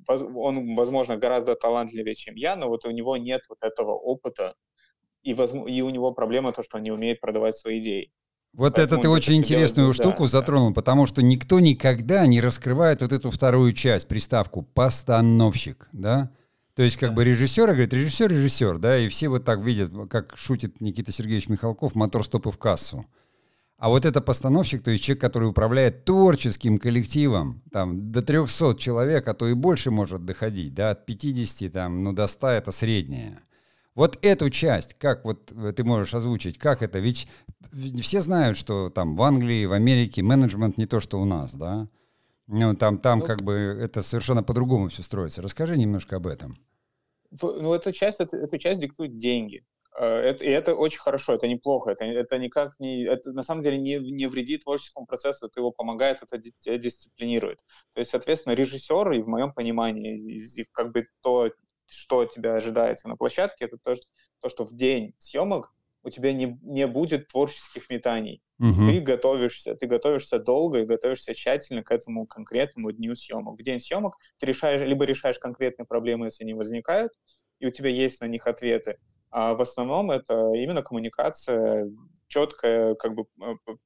он, возможно, гораздо талантливее, чем я, но вот у него нет вот этого опыта, и, возможно, и у него проблема то, что он не умеет продавать свои идеи.
Вот это ты очень интересную делать, штуку да, затронул, да. потому что никто никогда не раскрывает вот эту вторую часть, приставку «постановщик», да? То есть как да. бы режиссер говорит, режиссер, режиссер, да, и все вот так видят, как шутит Никита Сергеевич Михалков, мотор стопы в кассу. А вот это постановщик, то есть человек, который управляет творческим коллективом, там, до 300 человек, а то и больше может доходить, да, от 50 там, ну, до 100 это среднее. Вот эту часть, как вот э, ты можешь озвучить, как это? Ведь все знают, что там в Англии, в Америке менеджмент не то, что у нас, да? Ну, там, там ну, как бы это совершенно по-другому все строится. Расскажи немножко об этом.
Ну, эту часть, эту, эту часть диктуют деньги. Э, это, и это очень хорошо, это неплохо, это, это никак не, это на самом деле не, не вредит творческому процессу, это его помогает, это дисциплинирует. То есть, соответственно, режиссер, и в моем понимании, и, и как бы то, что тебя ожидается на площадке, это то, что, то, что в день съемок у тебя не, не будет творческих метаний. Угу. Ты готовишься, ты готовишься долго и готовишься тщательно к этому конкретному дню съемок. В день съемок ты решаешь, либо решаешь конкретные проблемы, если они возникают, и у тебя есть на них ответы. А в основном это именно коммуникация, четкое как бы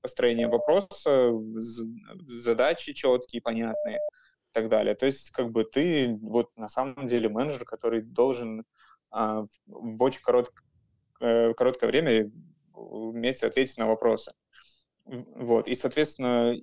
построение вопроса, задачи четкие, понятные и так далее. То есть, как бы ты вот на самом деле менеджер, который должен а, в, в очень корот, э, короткое время уметь ответить на вопросы. Вот. И, соответственно,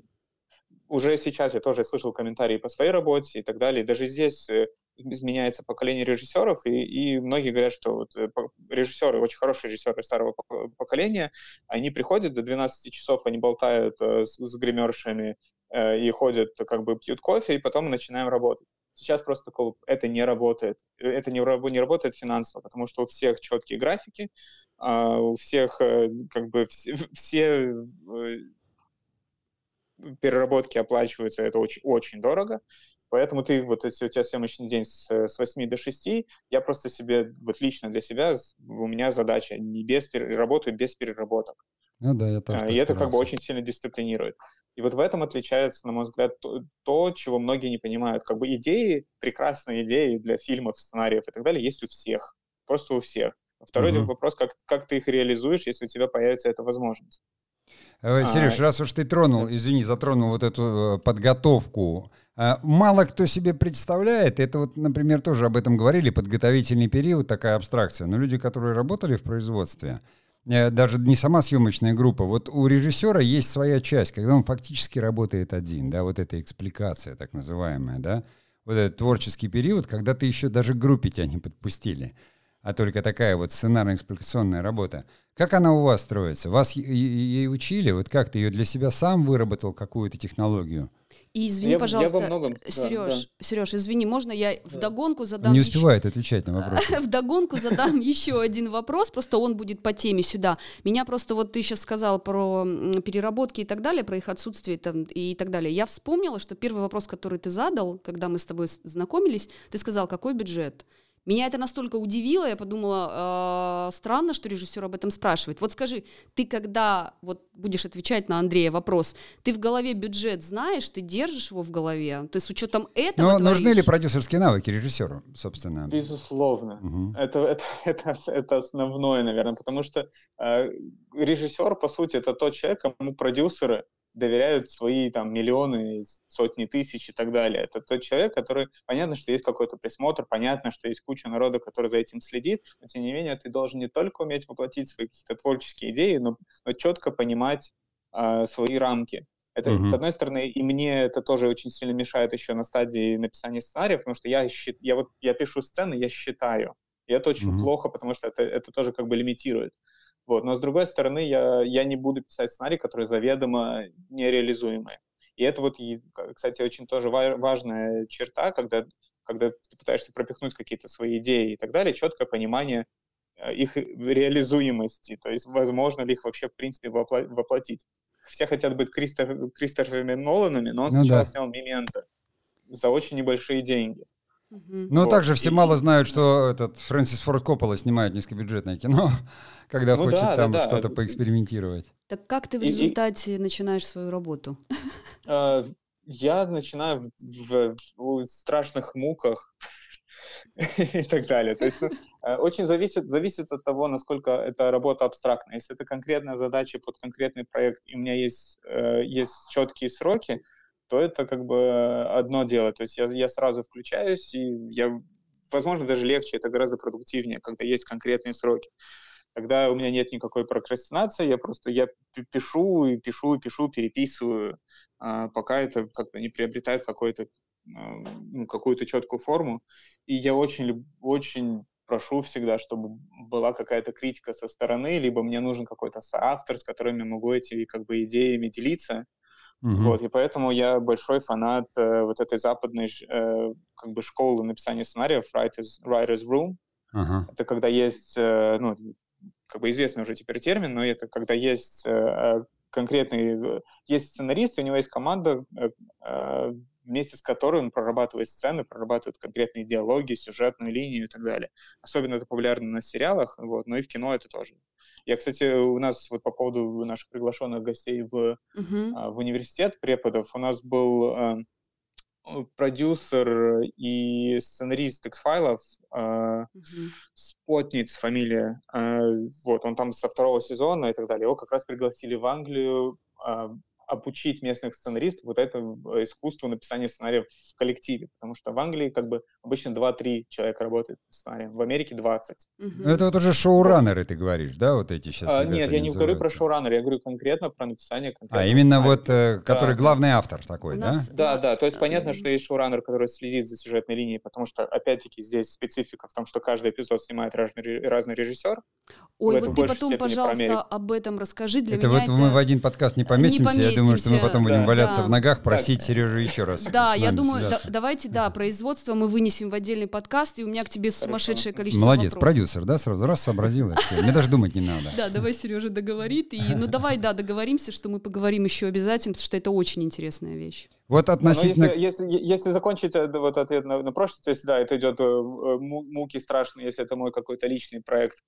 уже сейчас я тоже слышал комментарии по своей работе и так далее. Даже здесь э, изменяется поколение режиссеров, и, и многие говорят, что вот э, режиссеры, очень хорошие режиссеры старого поколения, они приходят до 12 часов, они болтают с, с гримершами, Э, и ходят, как бы пьют кофе, и потом мы начинаем работать. Сейчас просто такого, это не работает. Это не, не работает финансово, потому что у всех четкие графики, а, у всех э, как бы все, все э, переработки оплачиваются, это очень, очень дорого. Поэтому ты, вот если у тебя съемочный день с, с 8 до 6, я просто себе, вот лично для себя, у меня задача не без, работаю без переработок.
Ну да, я тоже
а, И это как бы очень сильно дисциплинирует. И вот в этом отличается, на мой взгляд, то, то, чего многие не понимают. Как бы идеи, прекрасные идеи для фильмов, сценариев и так далее есть у всех. Просто у всех. Второй uh-huh. вопрос, как, как ты их реализуешь, если у тебя появится эта возможность.
Э, Сереж, а, раз уж ты тронул, извини, затронул вот эту э, подготовку, э, мало кто себе представляет, это вот, например, тоже об этом говорили, подготовительный период, такая абстракция, но люди, которые работали в производстве, даже не сама съемочная группа. Вот у режиссера есть своя часть, когда он фактически работает один, да, вот эта экспликация так называемая, да, вот этот творческий период, когда ты еще даже группе тебя не подпустили, а только такая вот сценарно-экспликационная работа. Как она у вас строится? Вас ей учили? Вот как ты ее для себя сам выработал, какую-то технологию?
И извини, я, пожалуйста, я многом... Сереж, да, да. Сереж, извини, можно я да. вдогонку задам...
Не успевает еще... отвечать на [LAUGHS] вопрос.
вдогонку задам еще один вопрос, просто он будет по теме сюда. Меня просто вот ты сейчас сказал про переработки и так далее, про их отсутствие и так далее. Я вспомнила, что первый вопрос, который ты задал, когда мы с тобой знакомились, ты сказал, какой бюджет? Меня это настолько удивило, я подумала, э, странно, что режиссер об этом спрашивает. Вот скажи, ты когда вот будешь отвечать на Андрея вопрос, ты в голове бюджет знаешь, ты держишь его в голове? То есть с учетом этого
Но нужны ли продюсерские навыки режиссеру, собственно?
Безусловно. Угу. Это, это, [LAUGHS] это, это основное, наверное, потому что э, режиссер, по сути, это тот человек, кому продюсеры доверяют свои там миллионы, сотни тысяч и так далее. Это тот человек, который, понятно, что есть какой-то присмотр, понятно, что есть куча народа, который за этим следит, но тем не менее ты должен не только уметь воплотить свои какие-то творческие идеи, но, но четко понимать э, свои рамки. Это, mm-hmm. с одной стороны, и мне это тоже очень сильно мешает еще на стадии написания сценария, потому что я, я, вот, я пишу сцены, я считаю. И это очень mm-hmm. плохо, потому что это, это тоже как бы лимитирует. Вот. Но с другой стороны, я, я не буду писать сценарий, который заведомо нереализуемый. И это вот, кстати, очень тоже важная черта, когда, когда ты пытаешься пропихнуть какие-то свои идеи и так далее, четкое понимание э, их реализуемости, то есть возможно ли их вообще в принципе воплотить. Все хотят быть Кристоф, Кристоферами Ноланами, но он ну, сначала да. снял «Мементо» за очень небольшие деньги.
Ну, вот. также все и... мало знают, что этот Фрэнсис Форд Коппола снимает низкобюджетное кино, [LAUGHS] когда ну, хочет да, там да, что-то да. поэкспериментировать.
Так как ты в результате и, начинаешь свою работу? [LAUGHS]
А, я начинаю в, в страшных муках [LAUGHS] и так далее. То есть ну, э, очень зависит, зависит от того, насколько эта работа абстрактная. Если это конкретная задача под конкретный проект, и у меня есть, э, есть четкие сроки, то это как бы одно дело. То есть я, я сразу включаюсь, и я, возможно, даже легче, это гораздо продуктивнее, когда есть конкретные сроки. Когда у меня нет никакой прокрастинации, я просто я пишу и пишу и пишу, переписываю, а, пока это как-то не приобретает какой-то а, ну, какую-то четкую форму. И я очень, очень прошу всегда, чтобы была какая-то критика со стороны, либо мне нужен какой-то соавтор, с которым я могу эти как бы идеями делиться, Угу. Вот, и поэтому я большой фанат э, вот этой западной э, как бы школы написания сценариев Writers, Writers Room. Ага. Это когда есть, э, ну, как бы известный уже теперь термин, но это когда есть э, э конкретный, есть сценарист, у него есть команда, э, э, вместе с которой он прорабатывает сцены, прорабатывает конкретные диалоги, сюжетную линию и так далее. Особенно это популярно на сериалах, вот, но и в кино это тоже я, кстати, у нас вот по поводу наших приглашенных гостей в, uh-huh. в университет преподов, у нас был э, продюсер и сценарист X-файлов, э, uh-huh. Спотниц фамилия, э, вот, он там со второго сезона и так далее, его как раз пригласили в Англию э, обучить местных сценаристов вот этому э, искусству написания сценариев в коллективе, потому что в Англии как бы обычно 2-3 человека работают над сценарием, в Америке 20.
Угу. Это вот уже шоураннеры, ты говоришь, да, вот эти сейчас а,
Нет, я не говорю про шоураннеры, я говорю конкретно про написание
А именно сценария. вот, э, который да. главный автор такой, да?
Да, да, то есть понятно, что есть шоураннер, который следит за сюжетной линией, потому что, опять-таки, здесь специфика в том, что каждый эпизод снимает разный, разный режиссер.
Ой, вот ты потом, пожалуйста, об этом расскажи. Для
это
меня
вот это... мы в один подкаст не поместимся, не поместимся. Я думаю, что мы потом будем да, валяться да. в ногах, просить да. Сережу еще раз.
Да, я думаю, да, давайте, да, производство мы вынесем в отдельный подкаст, и у меня к тебе сумасшедшее количество
Молодец,
вопросов.
продюсер, да, сразу раз сообразил, все. мне даже думать не надо.
Да, давай Сережа договорит, и ну давай, да, договоримся, что мы поговорим еще обязательно, потому что это очень интересная вещь.
Вот относительно...
если, если, если закончить э, вот ответ на, на прошлый, то есть, да, это идет э, э, муки страшные, если это мой какой-то личный проект,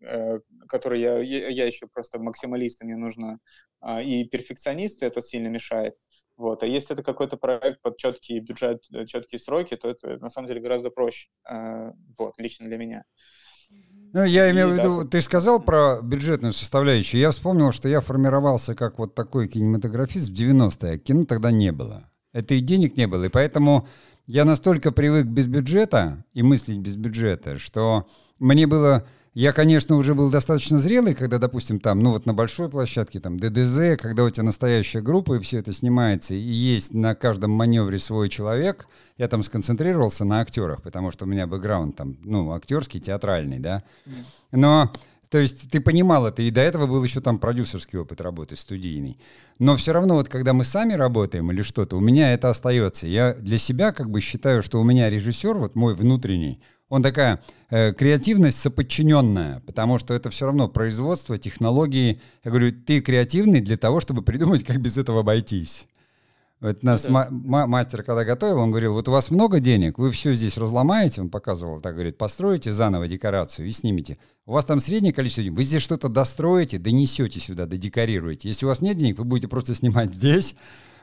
который я, я еще просто максималист, мне нужно а, и перфекционист, это сильно мешает. Вот. А если это какой-то проект под четкий бюджет, четкие сроки, то это на самом деле гораздо проще. Вот, лично для меня.
Ну, я имею в виду, ты сказал про бюджетную составляющую. Я вспомнил, что я формировался как вот такой кинематографист в 90-е, а кино тогда не было. Это и денег не было, и поэтому я настолько привык без бюджета и мыслить без бюджета, что мне было я, конечно, уже был достаточно зрелый, когда, допустим, там, ну вот на большой площадке, там, ДДЗ, когда у тебя настоящая группа, и все это снимается, и есть на каждом маневре свой человек, я там сконцентрировался на актерах, потому что у меня бэкграунд там, ну, актерский, театральный, да. Но то есть ты понимал это, и до этого был еще там продюсерский опыт работы студийный. Но все равно вот когда мы сами работаем или что-то, у меня это остается. Я для себя как бы считаю, что у меня режиссер, вот мой внутренний, он такая э, креативность соподчиненная, потому что это все равно производство, технологии. Я говорю, ты креативный для того, чтобы придумать, как без этого обойтись. Вот нас да. мастер, когда готовил, он говорил, вот у вас много денег, вы все здесь разломаете, он показывал, так говорит, построите заново декорацию и снимите. У вас там среднее количество денег, вы здесь что-то достроите, донесете сюда, додекорируете. Если у вас нет денег, вы будете просто снимать [LAUGHS] здесь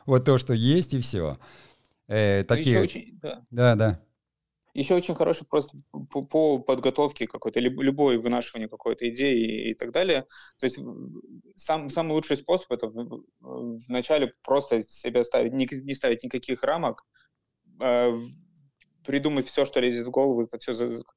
вот то, что есть, и все. Э, такие...
Очень, да.
да, да.
Еще очень хороший просто по, по подготовке какой-то, любой вынашивание какой-то идеи и так далее. То есть сам, самый лучший способ это вначале просто себя ставить, не, не ставить никаких рамок, э, придумать все, что лезет в голову, это все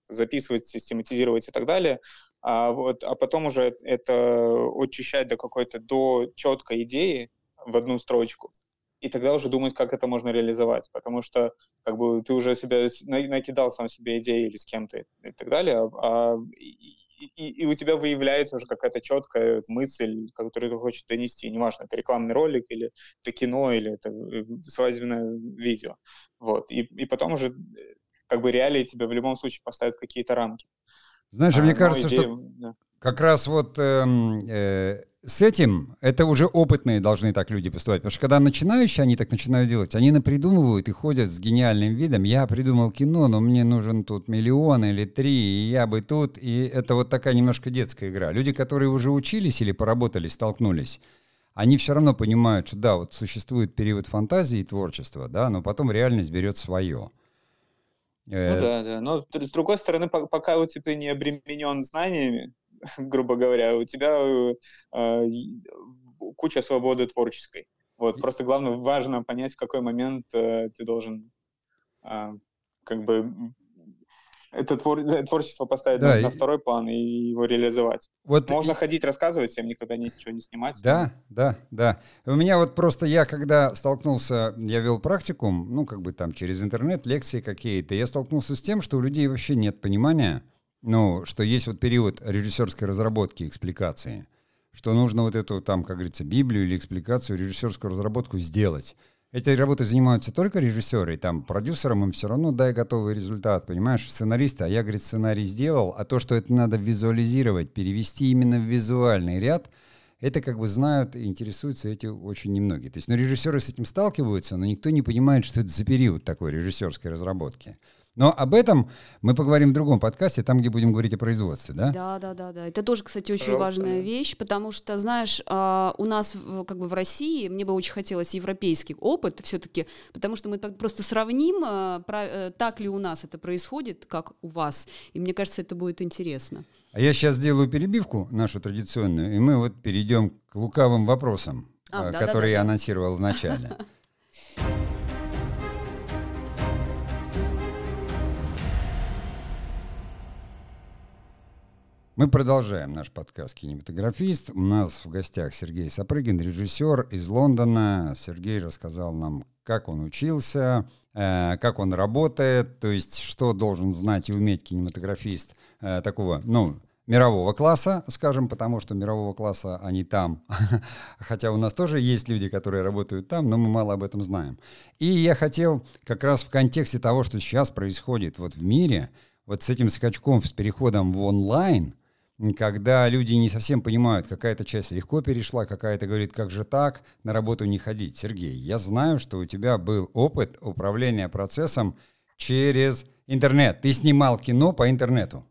записывать, систематизировать и так далее, а, вот, а потом уже это очищать до какой-то, до четкой идеи в одну строчку и тогда уже думать, как это можно реализовать, потому что как бы ты уже себя накидал сам себе идеи или с кем-то и так далее, а, и, и, и у тебя выявляется уже какая-то четкая мысль, которую ты хочешь донести, неважно, это рекламный ролик или это кино или это э, свадебное видео, вот, и, и потом уже как бы реалии тебя в любом случае поставят какие-то рамки.
Знаешь, а, мне кажется, идея, что да. как раз вот э, э, с этим это уже опытные должны так люди поступать. Потому что когда начинающие, они так начинают делать, они напридумывают и ходят с гениальным видом. Я придумал кино, но мне нужен тут миллион или три, и я бы тут. И это вот такая немножко детская игра. Люди, которые уже учились или поработали, столкнулись, они все равно понимают, что да, вот существует период фантазии и творчества, да, но потом реальность берет свое.
Ну э, да, да. Но с другой стороны, пока у тебя не обременен знаниями, [LAUGHS] грубо говоря, у тебя э, а, куча свободы творческой. Вот, просто главное, важно понять, в какой момент э, ты должен э, как бы это твор... творчество поставить да, на, на второй план и его реализовать. Вот Можно и... ходить, рассказывать всем, никогда ничего не снимать.
Да, да, да. У меня вот просто я, когда столкнулся, я вел практикум, ну, как бы там через интернет, лекции какие-то, я столкнулся с тем, что у людей вообще нет понимания, ну, что есть вот период режиссерской разработки, экспликации, что нужно вот эту там, как говорится, Библию или экспликацию, режиссерскую разработку сделать. Эти работы занимаются только режиссеры, и там продюсерам им все равно дай готовый результат, понимаешь, сценаристы, а я, говорит, сценарий сделал, а то, что это надо визуализировать, перевести именно в визуальный ряд, это как бы знают и интересуются эти очень немногие. То есть, ну, режиссеры с этим сталкиваются, но никто не понимает, что это за период такой режиссерской разработки. Но об этом мы поговорим в другом подкасте, там, где будем говорить о производстве, да?
Да, да, да, да. Это тоже, кстати, очень Пожалуйста. важная вещь, потому что, знаешь, а, у нас как бы в России мне бы очень хотелось европейский опыт все-таки, потому что мы просто сравним, а, э, так ли у нас это происходит, как у вас. И мне кажется, это будет интересно.
А я сейчас сделаю перебивку нашу традиционную, и мы вот перейдем к лукавым вопросам, а, да, которые да, да, я анонсировал в начале. [LAUGHS] Мы продолжаем наш подкаст «Кинематографист». У нас в гостях Сергей Сапрыгин, режиссер из Лондона. Сергей рассказал нам, как он учился, э, как он работает, то есть что должен знать и уметь кинематографист э, такого, ну, мирового класса, скажем, потому что мирового класса они там. [LAUGHS] Хотя у нас тоже есть люди, которые работают там, но мы мало об этом знаем. И я хотел как раз в контексте того, что сейчас происходит вот в мире, вот с этим скачком, с переходом в онлайн – когда люди не совсем понимают, какая-то часть легко перешла, какая-то говорит, как же так, на работу не ходить. Сергей, я знаю, что у тебя был опыт управления процессом через интернет. Ты снимал кино по интернету.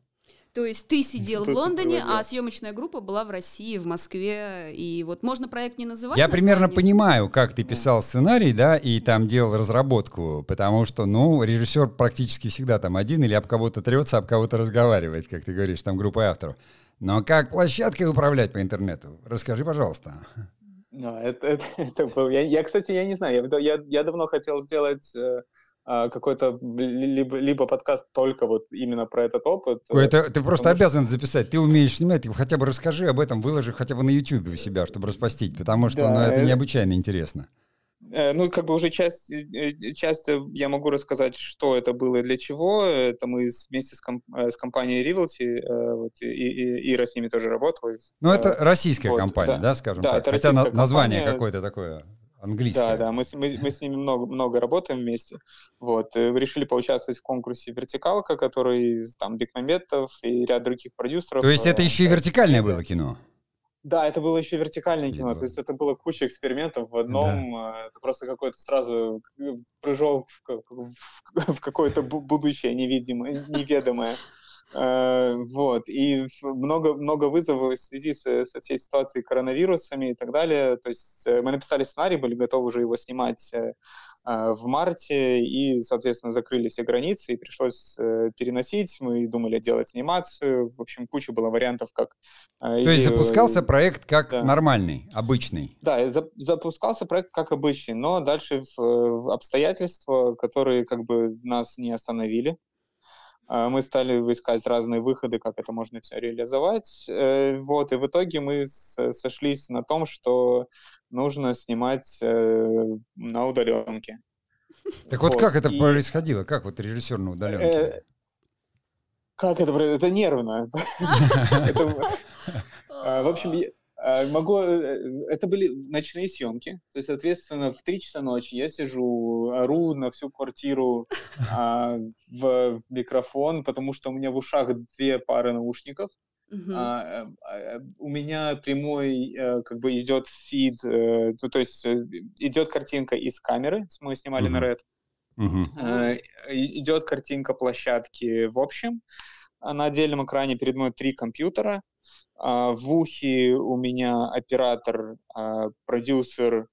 То есть ты сидел в Лондоне, а съемочная группа была в России, в Москве, и вот можно проект не называть.
Я примерно понимаю, как ты писал сценарий, да, и там делал разработку, потому что, ну, режиссер практически всегда там один или об кого-то трется, об кого-то разговаривает, как ты говоришь, там группа авторов. Но как площадкой управлять по интернету? Расскажи, пожалуйста.
No, это, это, [LAUGHS] это был, я, я, кстати, я не знаю, я, я, я давно хотел сделать э, какой-то либо, либо подкаст только вот именно про этот опыт.
Это, ты просто обязан записать. Ты умеешь снимать, ты хотя бы расскажи об этом, выложи хотя бы на YouTube у себя, чтобы распостить, потому что да, ну, это необычайно интересно.
Э, ну, как бы уже часть, э, часть я могу рассказать, что это было и для чего. Это мы вместе с, комп, э, с компанией Rivalty, вот, и, и Ира с ними тоже работала.
Ну, это российская вот, компания, да, да скажем да, так? Хотя название какое-то такое английская.
Да, да, мы, мы, мы с ними много, много работаем вместе. Вот, э, решили поучаствовать в конкурсе «Вертикалка», который там Бекмаметов и ряд других продюсеров.
То есть это э, еще и вертикальное было кино?
Да, это было еще вертикальное кино, то есть это было куча экспериментов в одном, да. Э, это просто какой-то сразу прыжок в, в, в [LAUGHS] какое-то будущее невидимое, неведомое. Э, вот, и много, много вызовов в связи со, со всей ситуацией коронавирусами и так далее. То есть э, мы написали сценарий, были готовы уже его снимать э, в марте, и, соответственно, закрыли все границы, и пришлось переносить. Мы думали делать анимацию. В общем, куча было вариантов, как...
То есть запускался проект как да. нормальный, обычный?
Да, запускался проект как обычный, но дальше в, в обстоятельства, которые как бы нас не остановили. А, мы стали искать разные выходы, как это можно все реализовать. Э, вот, и в итоге мы сошлись на том, что нужно снимать э, на удаленке.
Так вот, вот как это и... происходило? Как вот режиссер на удаленке? Э,
как это происходит? Это нервно. [LAUGHS] [LAUGHS] А, в общем, могу... Это были ночные съемки. То есть, соответственно, в 3 часа ночи я сижу, ору на всю квартиру в микрофон, потому что у меня в ушах две пары наушников. Uh-huh. А, а, у меня прямой э, как бы идет фид, э, ну, то есть э, идет картинка из камеры, мы снимали uh-huh. на Red, uh-huh. э, идет картинка площадки в общем, на отдельном экране перед мной три компьютера, а, в ухе у меня оператор, а, продюсер,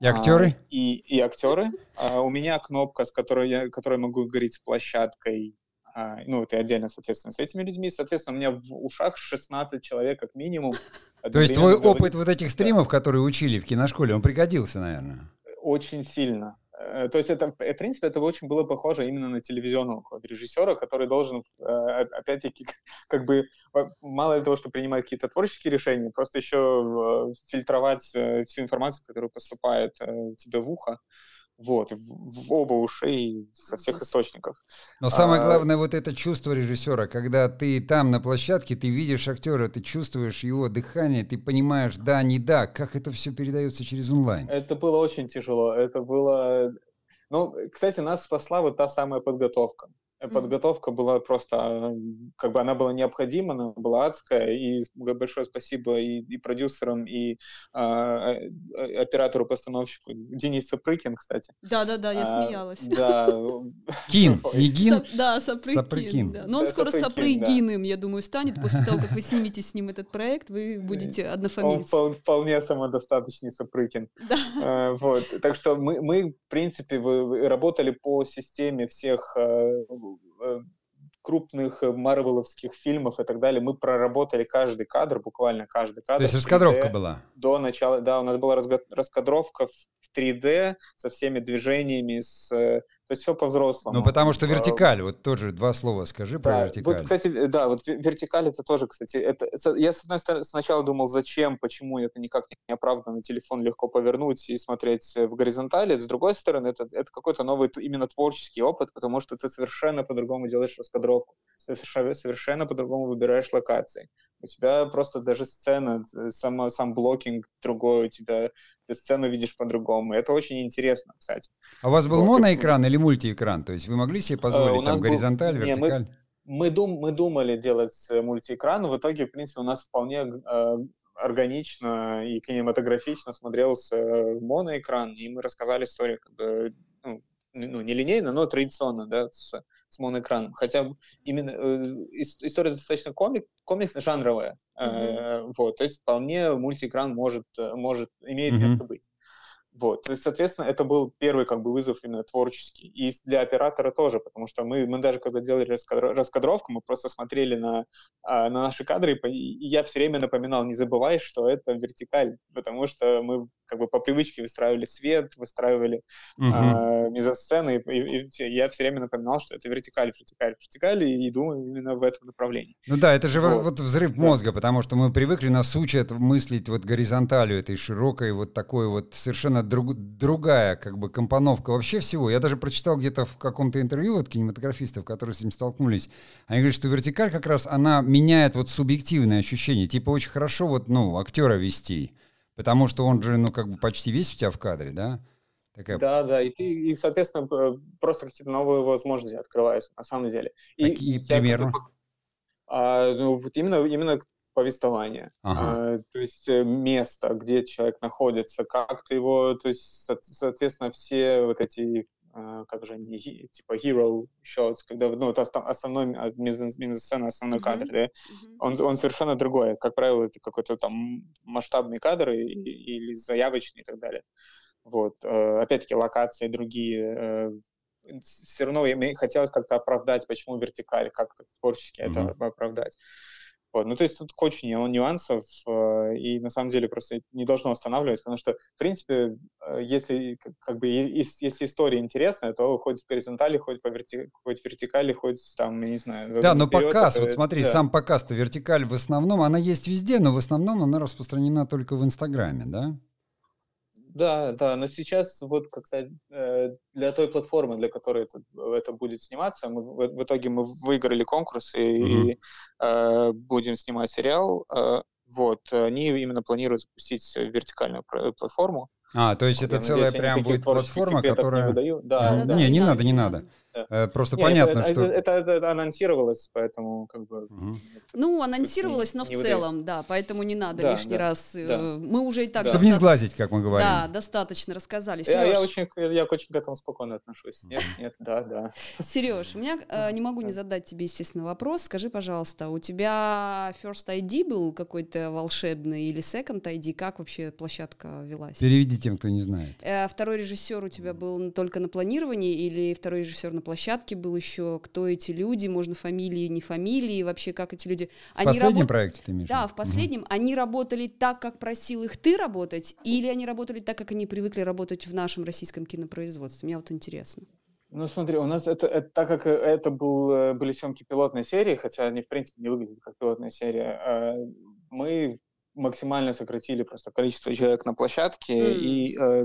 и актеры? А,
и, и актеры. А, у меня кнопка, с которой я, которой могу говорить с площадкой а, ну, это отдельно, соответственно, с этими людьми. Соответственно, у меня в ушах 16 человек как минимум. [LAUGHS]
То есть твой опыт вот этих стримов, которые учили в киношколе, он пригодился, наверное?
Очень сильно. Э, то есть это, в принципе, это очень было похоже именно на телевизионного режиссера, который должен, э, опять-таки, как бы, мало того, что принимать какие-то творческие решения, просто еще фильтровать э, всю информацию, которая поступает тебе в ухо вот, в, в оба ушей со всех источников.
Но самое а, главное вот это чувство режиссера, когда ты там на площадке, ты видишь актера, ты чувствуешь его дыхание, ты понимаешь, да, не да, как это все передается через онлайн.
Это было очень тяжело, это было... Ну, кстати, нас спасла вот та самая подготовка. Подготовка была просто, как бы она была необходима, она была адская, и большое спасибо и, и продюсерам, и а, а, оператору-постановщику Денис Сапрыкин, кстати.
Да-да-да, я а, смеялась.
Да. [LAUGHS]
Кин, [LAUGHS] не Гин?
Да, Сапрыкин. Да. Но он скоро Сапрыгиным, я думаю, станет. После того, как вы снимете с ним этот проект, вы [LAUGHS] будете однофамильцем.
Он вполне самодостаточный Сапрыкин. Да. Вот. Так что мы, мы, в принципе, работали по системе всех Э, крупных э, марвеловских фильмов и так далее, мы проработали каждый кадр, буквально каждый кадр.
То есть раскадровка была?
До начала, да, у нас была раскадровка в 3D со всеми движениями, с э, то есть все по-взрослому.
Ну, потому что вертикаль, вот тоже два слова скажи про да, вертикаль.
Вот, кстати, да, вот вертикаль это тоже, кстати, это, я с одной стороны сначала думал, зачем, почему это никак не оправдано, телефон легко повернуть и смотреть в горизонтали. С другой стороны, это, это какой-то новый именно творческий опыт, потому что ты совершенно по-другому делаешь раскадровку, ты совершенно по-другому выбираешь локации. У тебя просто даже сцена, сам, сам блокинг другой, у тебя ты сцену видишь по-другому. Это очень интересно, кстати.
А у вас был вот, моноэкран или мультиэкран? То есть вы могли себе позволить э, там горизонталь, был... вертикаль?
Не, мы, мы, дум, мы думали делать мультиэкран, в итоге, в принципе, у нас вполне э, органично и кинематографично смотрелся э, моноэкран, и мы рассказали историю как бы, ну, ну, не линейно, но традиционно, да, с, с моноэкраном. Хотя именно э, история достаточно комик, комикс-жанровая, mm-hmm. э, вот, то есть вполне мультиэкран может, э, может, имеет mm-hmm. место быть. Вот, то есть, соответственно, это был первый как бы вызов именно творческий. И для оператора тоже, потому что мы, мы даже когда делали раскадровку, мы просто смотрели на, а, на наши кадры, и я все время напоминал, не забывай, что это вертикаль, потому что мы как бы по привычке выстраивали свет, выстраивали uh-huh. а, мизосцены, и, и, и я все время напоминал, что это вертикаль, вертикаль, вертикаль, и, и думаю именно в этом направлении.
Ну да, это же вот, вот взрыв да. мозга, потому что мы привыкли, нас учат мыслить вот горизонталью этой широкой, вот такой вот совершенно друг, другая как бы компоновка вообще всего. Я даже прочитал где-то в каком-то интервью вот кинематографистов, которые с этим столкнулись, они говорят, что вертикаль как раз, она меняет вот субъективное ощущение, типа очень хорошо вот, ну, актера вести, Потому что он же, ну, как бы почти весь у тебя в кадре, да?
Такая... Да, да, и, ты, и, соответственно, просто какие-то новые возможности открываются, на самом деле.
И Какие примеры?
А, ну, вот именно, именно повествование, ага. а, то есть э, место, где человек находится, как ты его, то есть, соответственно, все вот эти а, как же они, типа hero shots, когда, ну, это основной а, мизансцена, основной mm-hmm. кадр, да, mm-hmm. он, он совершенно другой. Как правило, это какой-то там масштабный кадр и, или заявочный и так далее. Вот. Э, опять-таки, локации другие. Э, все равно мне хотелось как-то оправдать, почему вертикаль, как-то творчески mm-hmm. это оправдать. Вот. Ну, то есть тут куча нюансов, э, и на самом деле просто не должно останавливать, потому что, в принципе, э, если, как бы, если история интересная, то хоть в горизонтали, хоть по верти... хоть в вертикали, хоть там, я не знаю...
Да, но вперед, показ, это, вот смотри, да. сам показ-то вертикаль в основном, она есть везде, но в основном она распространена только в Инстаграме, да?
Да, да, но сейчас вот, как сказать, э, для той платформы, для которой это, это будет сниматься, мы, в, в итоге мы выиграли конкурс и, mm-hmm. и э, будем снимать сериал. Э, вот, они именно планируют запустить вертикальную платформу.
А, то есть вот, это целая прям будет платформа, которая... Не,
выдаю. Да,
да, не, да, не да, надо, не надо. Э, просто Нет, понятно,
это,
что...
Это, это, это анонсировалось, поэтому как бы...
Угу. Ну, анонсировалось, но в целом, да, поэтому не надо да, лишний да, раз. Да. Э, мы уже и так...
Да. Чтобы не сглазить, как мы говорим.
Да, достаточно рассказали.
Я, я, очень, я очень к этому спокойно отношусь. Нет, нет, да, да.
Сереж, у меня э, не могу не задать тебе, естественно, вопрос. Скажи, пожалуйста, у тебя First ID был какой-то волшебный или Second ID? Как вообще площадка велась?
Переведи тем, кто не знает.
Э, второй режиссер у тебя был только на планировании или второй режиссер на площадке был еще? Кто эти люди? Можно фамилии, не фамилии? Вообще, как эти люди?
Они в последнем работ... проекте ты имеешь?
Да, в последнем. Угу. Они работали так, как просил их ты работать, или они работали так, как они привыкли работать в нашем российском кинопроизводстве? Мне вот интересно.
Ну, смотри, у нас это, это так как это был, э, были съемки пилотной серии, хотя они, в принципе, не выглядят как пилотная серия, а мы максимально сократили просто количество человек на площадке, mm. и э,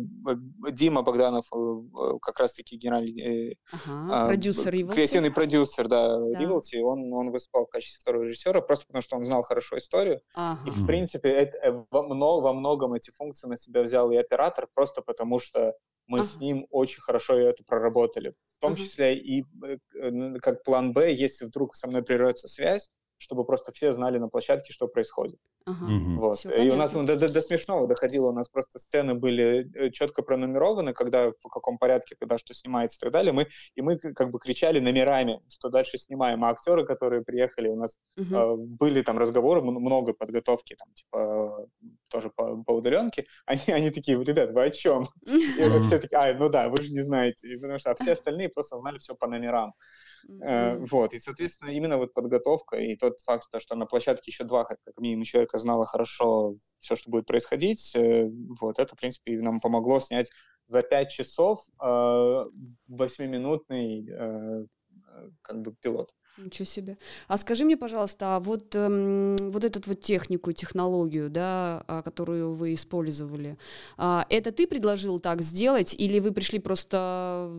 Дима Богданов э, как раз-таки генеральный э,
ага, э, продюсер Rivalty.
креативный продюсер, да, да. Rivalty, он, он выступал в качестве второго режиссера, просто потому что он знал хорошо историю, ага. и в принципе это, э, во, много, во многом эти функции на себя взял и оператор, просто потому что мы ага. с ним очень хорошо это проработали, в том ага. числе и э, как план Б, если вдруг со мной прервется связь, чтобы просто все знали на площадке, что происходит. Ага. Вот. Все, и у нас ну, до, до, до смешного доходило, у нас просто сцены были э, четко пронумерованы, когда в каком порядке, когда что снимается и так далее. Мы, и мы как бы кричали номерами, что дальше снимаем. А актеры, которые приехали, у нас угу. э, были там разговоры, много подготовки, там, типа, тоже по, по удаленке. [LAUGHS] Они, они такие, ребят, вы о чем? [LAUGHS] И все такие, а, ну да, вы же не знаете. Потому что а все остальные просто знали все по номерам. Mm-hmm. Вот, и, соответственно, именно вот подготовка и тот факт, что на площадке еще два, как минимум, человека знало хорошо все, что будет происходить, э, вот, это, в принципе, нам помогло снять за пять часов э, восьмиминутный э, как бы пилот.
Ничего себе. А скажи мне, пожалуйста, а вот, эм, вот эту вот технику, технологию, да, а, которую вы использовали, а, это ты предложил так сделать, или вы пришли просто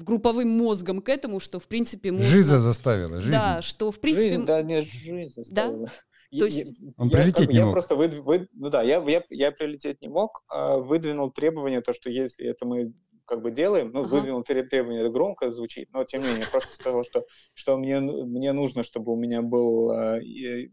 групповым мозгом к этому, что, в принципе, можно...
Жизнь заставила, жизнь.
Да, что, в принципе...
Жизнь, да, не жизнь заставила.
Да? То есть...
Он я, прилететь не
я
мог.
просто вы, вы, ну да, я, я, я прилететь не мог, а выдвинул требование, то, что если это мы как бы делаем, ну, ага. выдвинул требования, это громко звучит, но тем не менее, просто сказал, что, что мне, мне нужно, чтобы у меня был, э,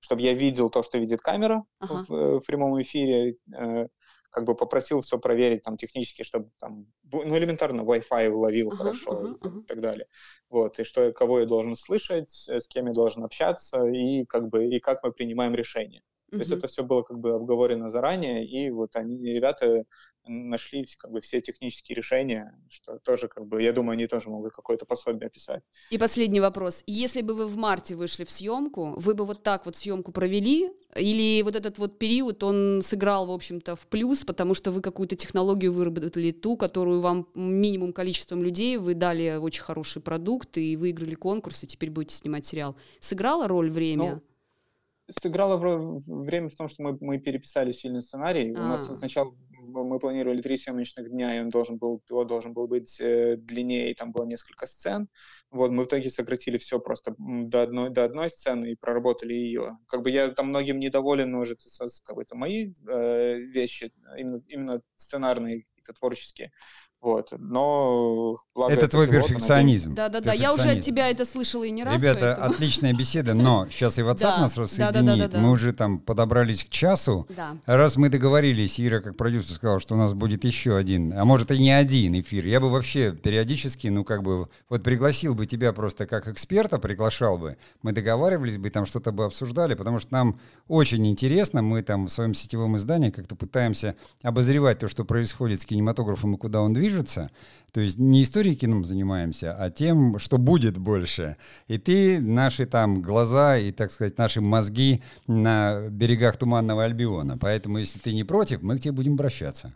чтобы я видел то, что видит камера ага. в, в прямом эфире, э, как бы попросил все проверить там технически, чтобы там, ну, элементарно Wi-Fi уловил uh-huh, хорошо uh-huh, uh-huh. и так далее. Вот, и что, кого я должен слышать, с кем я должен общаться, и как бы, и как мы принимаем решения. Uh-huh. То есть это все было как бы обговорено заранее, и вот они, ребята, нашли как бы все технические решения, что тоже как бы, я думаю, они тоже могут какое-то пособие описать.
И последний вопрос. Если бы вы в марте вышли в съемку, вы бы вот так вот съемку провели, или вот этот вот период, он сыграл, в общем-то, в плюс, потому что вы какую-то технологию выработали, ту, которую вам минимум количеством людей, вы дали очень хороший продукт и выиграли конкурс, и теперь будете снимать сериал. Сыграла роль время? Ну,
сыграло время в том, что мы, мы переписали сильный сценарий. А-а-а. У нас а. сначала мы планировали три съемочных дня, и он должен был, его должен был быть э, длиннее, и там было несколько сцен. Вот, мы в итоге сократили все просто до одной, до одной сцены и проработали ее. Как бы я там многим недоволен уже, как бы это мои э, вещи, именно, именно сценарные, какие-то творческие. Вот, но
благо это, это твой перфекционизм.
Да, да, да. Я уже от тебя это слышала и не раз.
Ребята, поэтому... отличная беседа, но сейчас и WhatsApp да, нас рассоединит. Да, да, да, да, Мы уже там подобрались к часу. Да. Раз мы договорились, Ира, как продюсер, сказала, что у нас будет еще один, а может и не один эфир. Я бы вообще периодически, ну как бы, вот пригласил бы тебя просто как эксперта, приглашал бы. Мы договаривались бы, там что-то бы обсуждали, потому что нам очень интересно. Мы там в своем сетевом издании как-то пытаемся обозревать то, что происходит с кинематографом и куда он движется движется. То есть не историей кино занимаемся, а тем, что будет больше. И ты, наши там глаза и, так сказать, наши мозги на берегах Туманного Альбиона. Поэтому, если ты не против, мы к тебе будем обращаться.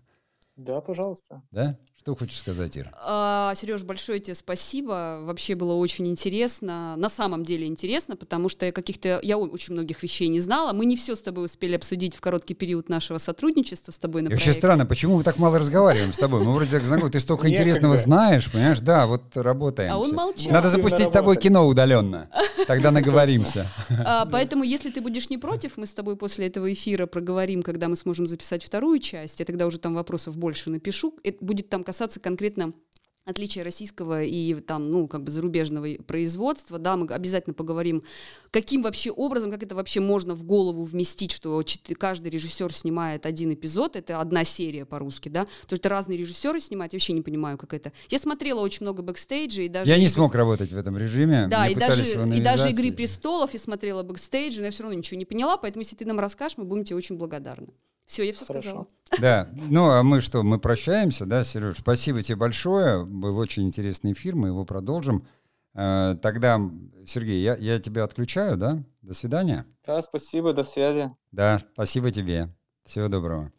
Да, пожалуйста.
Да? Что хочешь сказать, Ира?
А, Сереж, большое тебе спасибо. Вообще было очень интересно. На самом деле интересно, потому что я каких-то я очень многих вещей не знала. Мы не все с тобой успели обсудить в короткий период нашего сотрудничества с тобой на
и Вообще странно, почему мы так мало разговариваем с тобой? Мы вроде так знакомы, ты столько интересного знаешь, понимаешь? Да, вот работаем.
А он молчал.
Надо запустить с тобой кино удаленно. Тогда наговоримся.
А, поэтому, если ты будешь не против, мы с тобой после этого эфира проговорим, когда мы сможем записать вторую часть. Я тогда уже там вопросов больше напишу. Это будет там касаться конкретно отличие российского и там, ну, как бы зарубежного производства, да, мы обязательно поговорим, каким вообще образом, как это вообще можно в голову вместить, что каждый режиссер снимает один эпизод, это одна серия по-русски, да, то есть разные режиссеры снимают, я вообще не понимаю, как это. Я смотрела очень много бэкстейджа и даже...
Я не смог работать в этом режиме.
Да, и даже, и даже «Игры престолов» я смотрела бэкстейджи, но я все равно ничего не поняла, поэтому если ты нам расскажешь, мы будем тебе очень благодарны. Все, я все Хорошо. сказала.
Да, ну а мы что, мы прощаемся, да, Сереж? Спасибо тебе большое, был очень интересный эфир, мы его продолжим. Э, тогда, Сергей, я, я тебя отключаю, да? До свидания.
Да, спасибо, до связи.
Да, спасибо тебе. Всего доброго.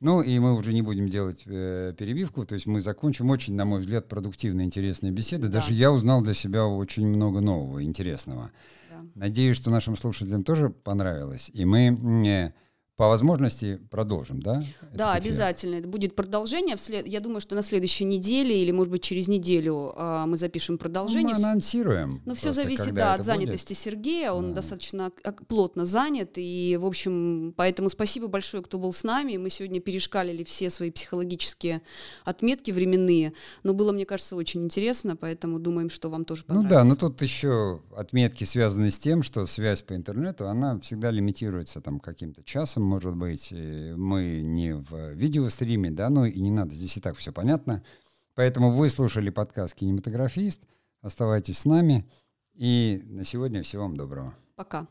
Ну и мы уже не будем делать э, перебивку, то есть мы закончим очень, на мой взгляд, продуктивная, интересная беседа. Да. Даже я узнал для себя очень много нового, интересного. Да. Надеюсь, что нашим слушателям тоже понравилось. И мы... Э, по возможности продолжим, да?
Да, обязательно. Это будет продолжение. Вслед... Я думаю, что на следующей неделе или, может быть, через неделю э, мы запишем продолжение.
Ну, мы анонсируем.
Ну, все зависит, да, от занятости будет. Сергея. Он да. достаточно плотно занят. И, в общем, поэтому спасибо большое, кто был с нами. Мы сегодня перешкалили все свои психологические отметки временные. Но было, мне кажется, очень интересно, поэтому думаем, что вам тоже понравится.
Ну да, но тут еще отметки связаны с тем, что связь по интернету, она всегда лимитируется там каким-то часом, может быть, мы не в видеостриме, да, ну и не надо, здесь и так все понятно. Поэтому вы слушали подкаст «Кинематографист». Оставайтесь с нами. И на сегодня всего вам доброго.
Пока.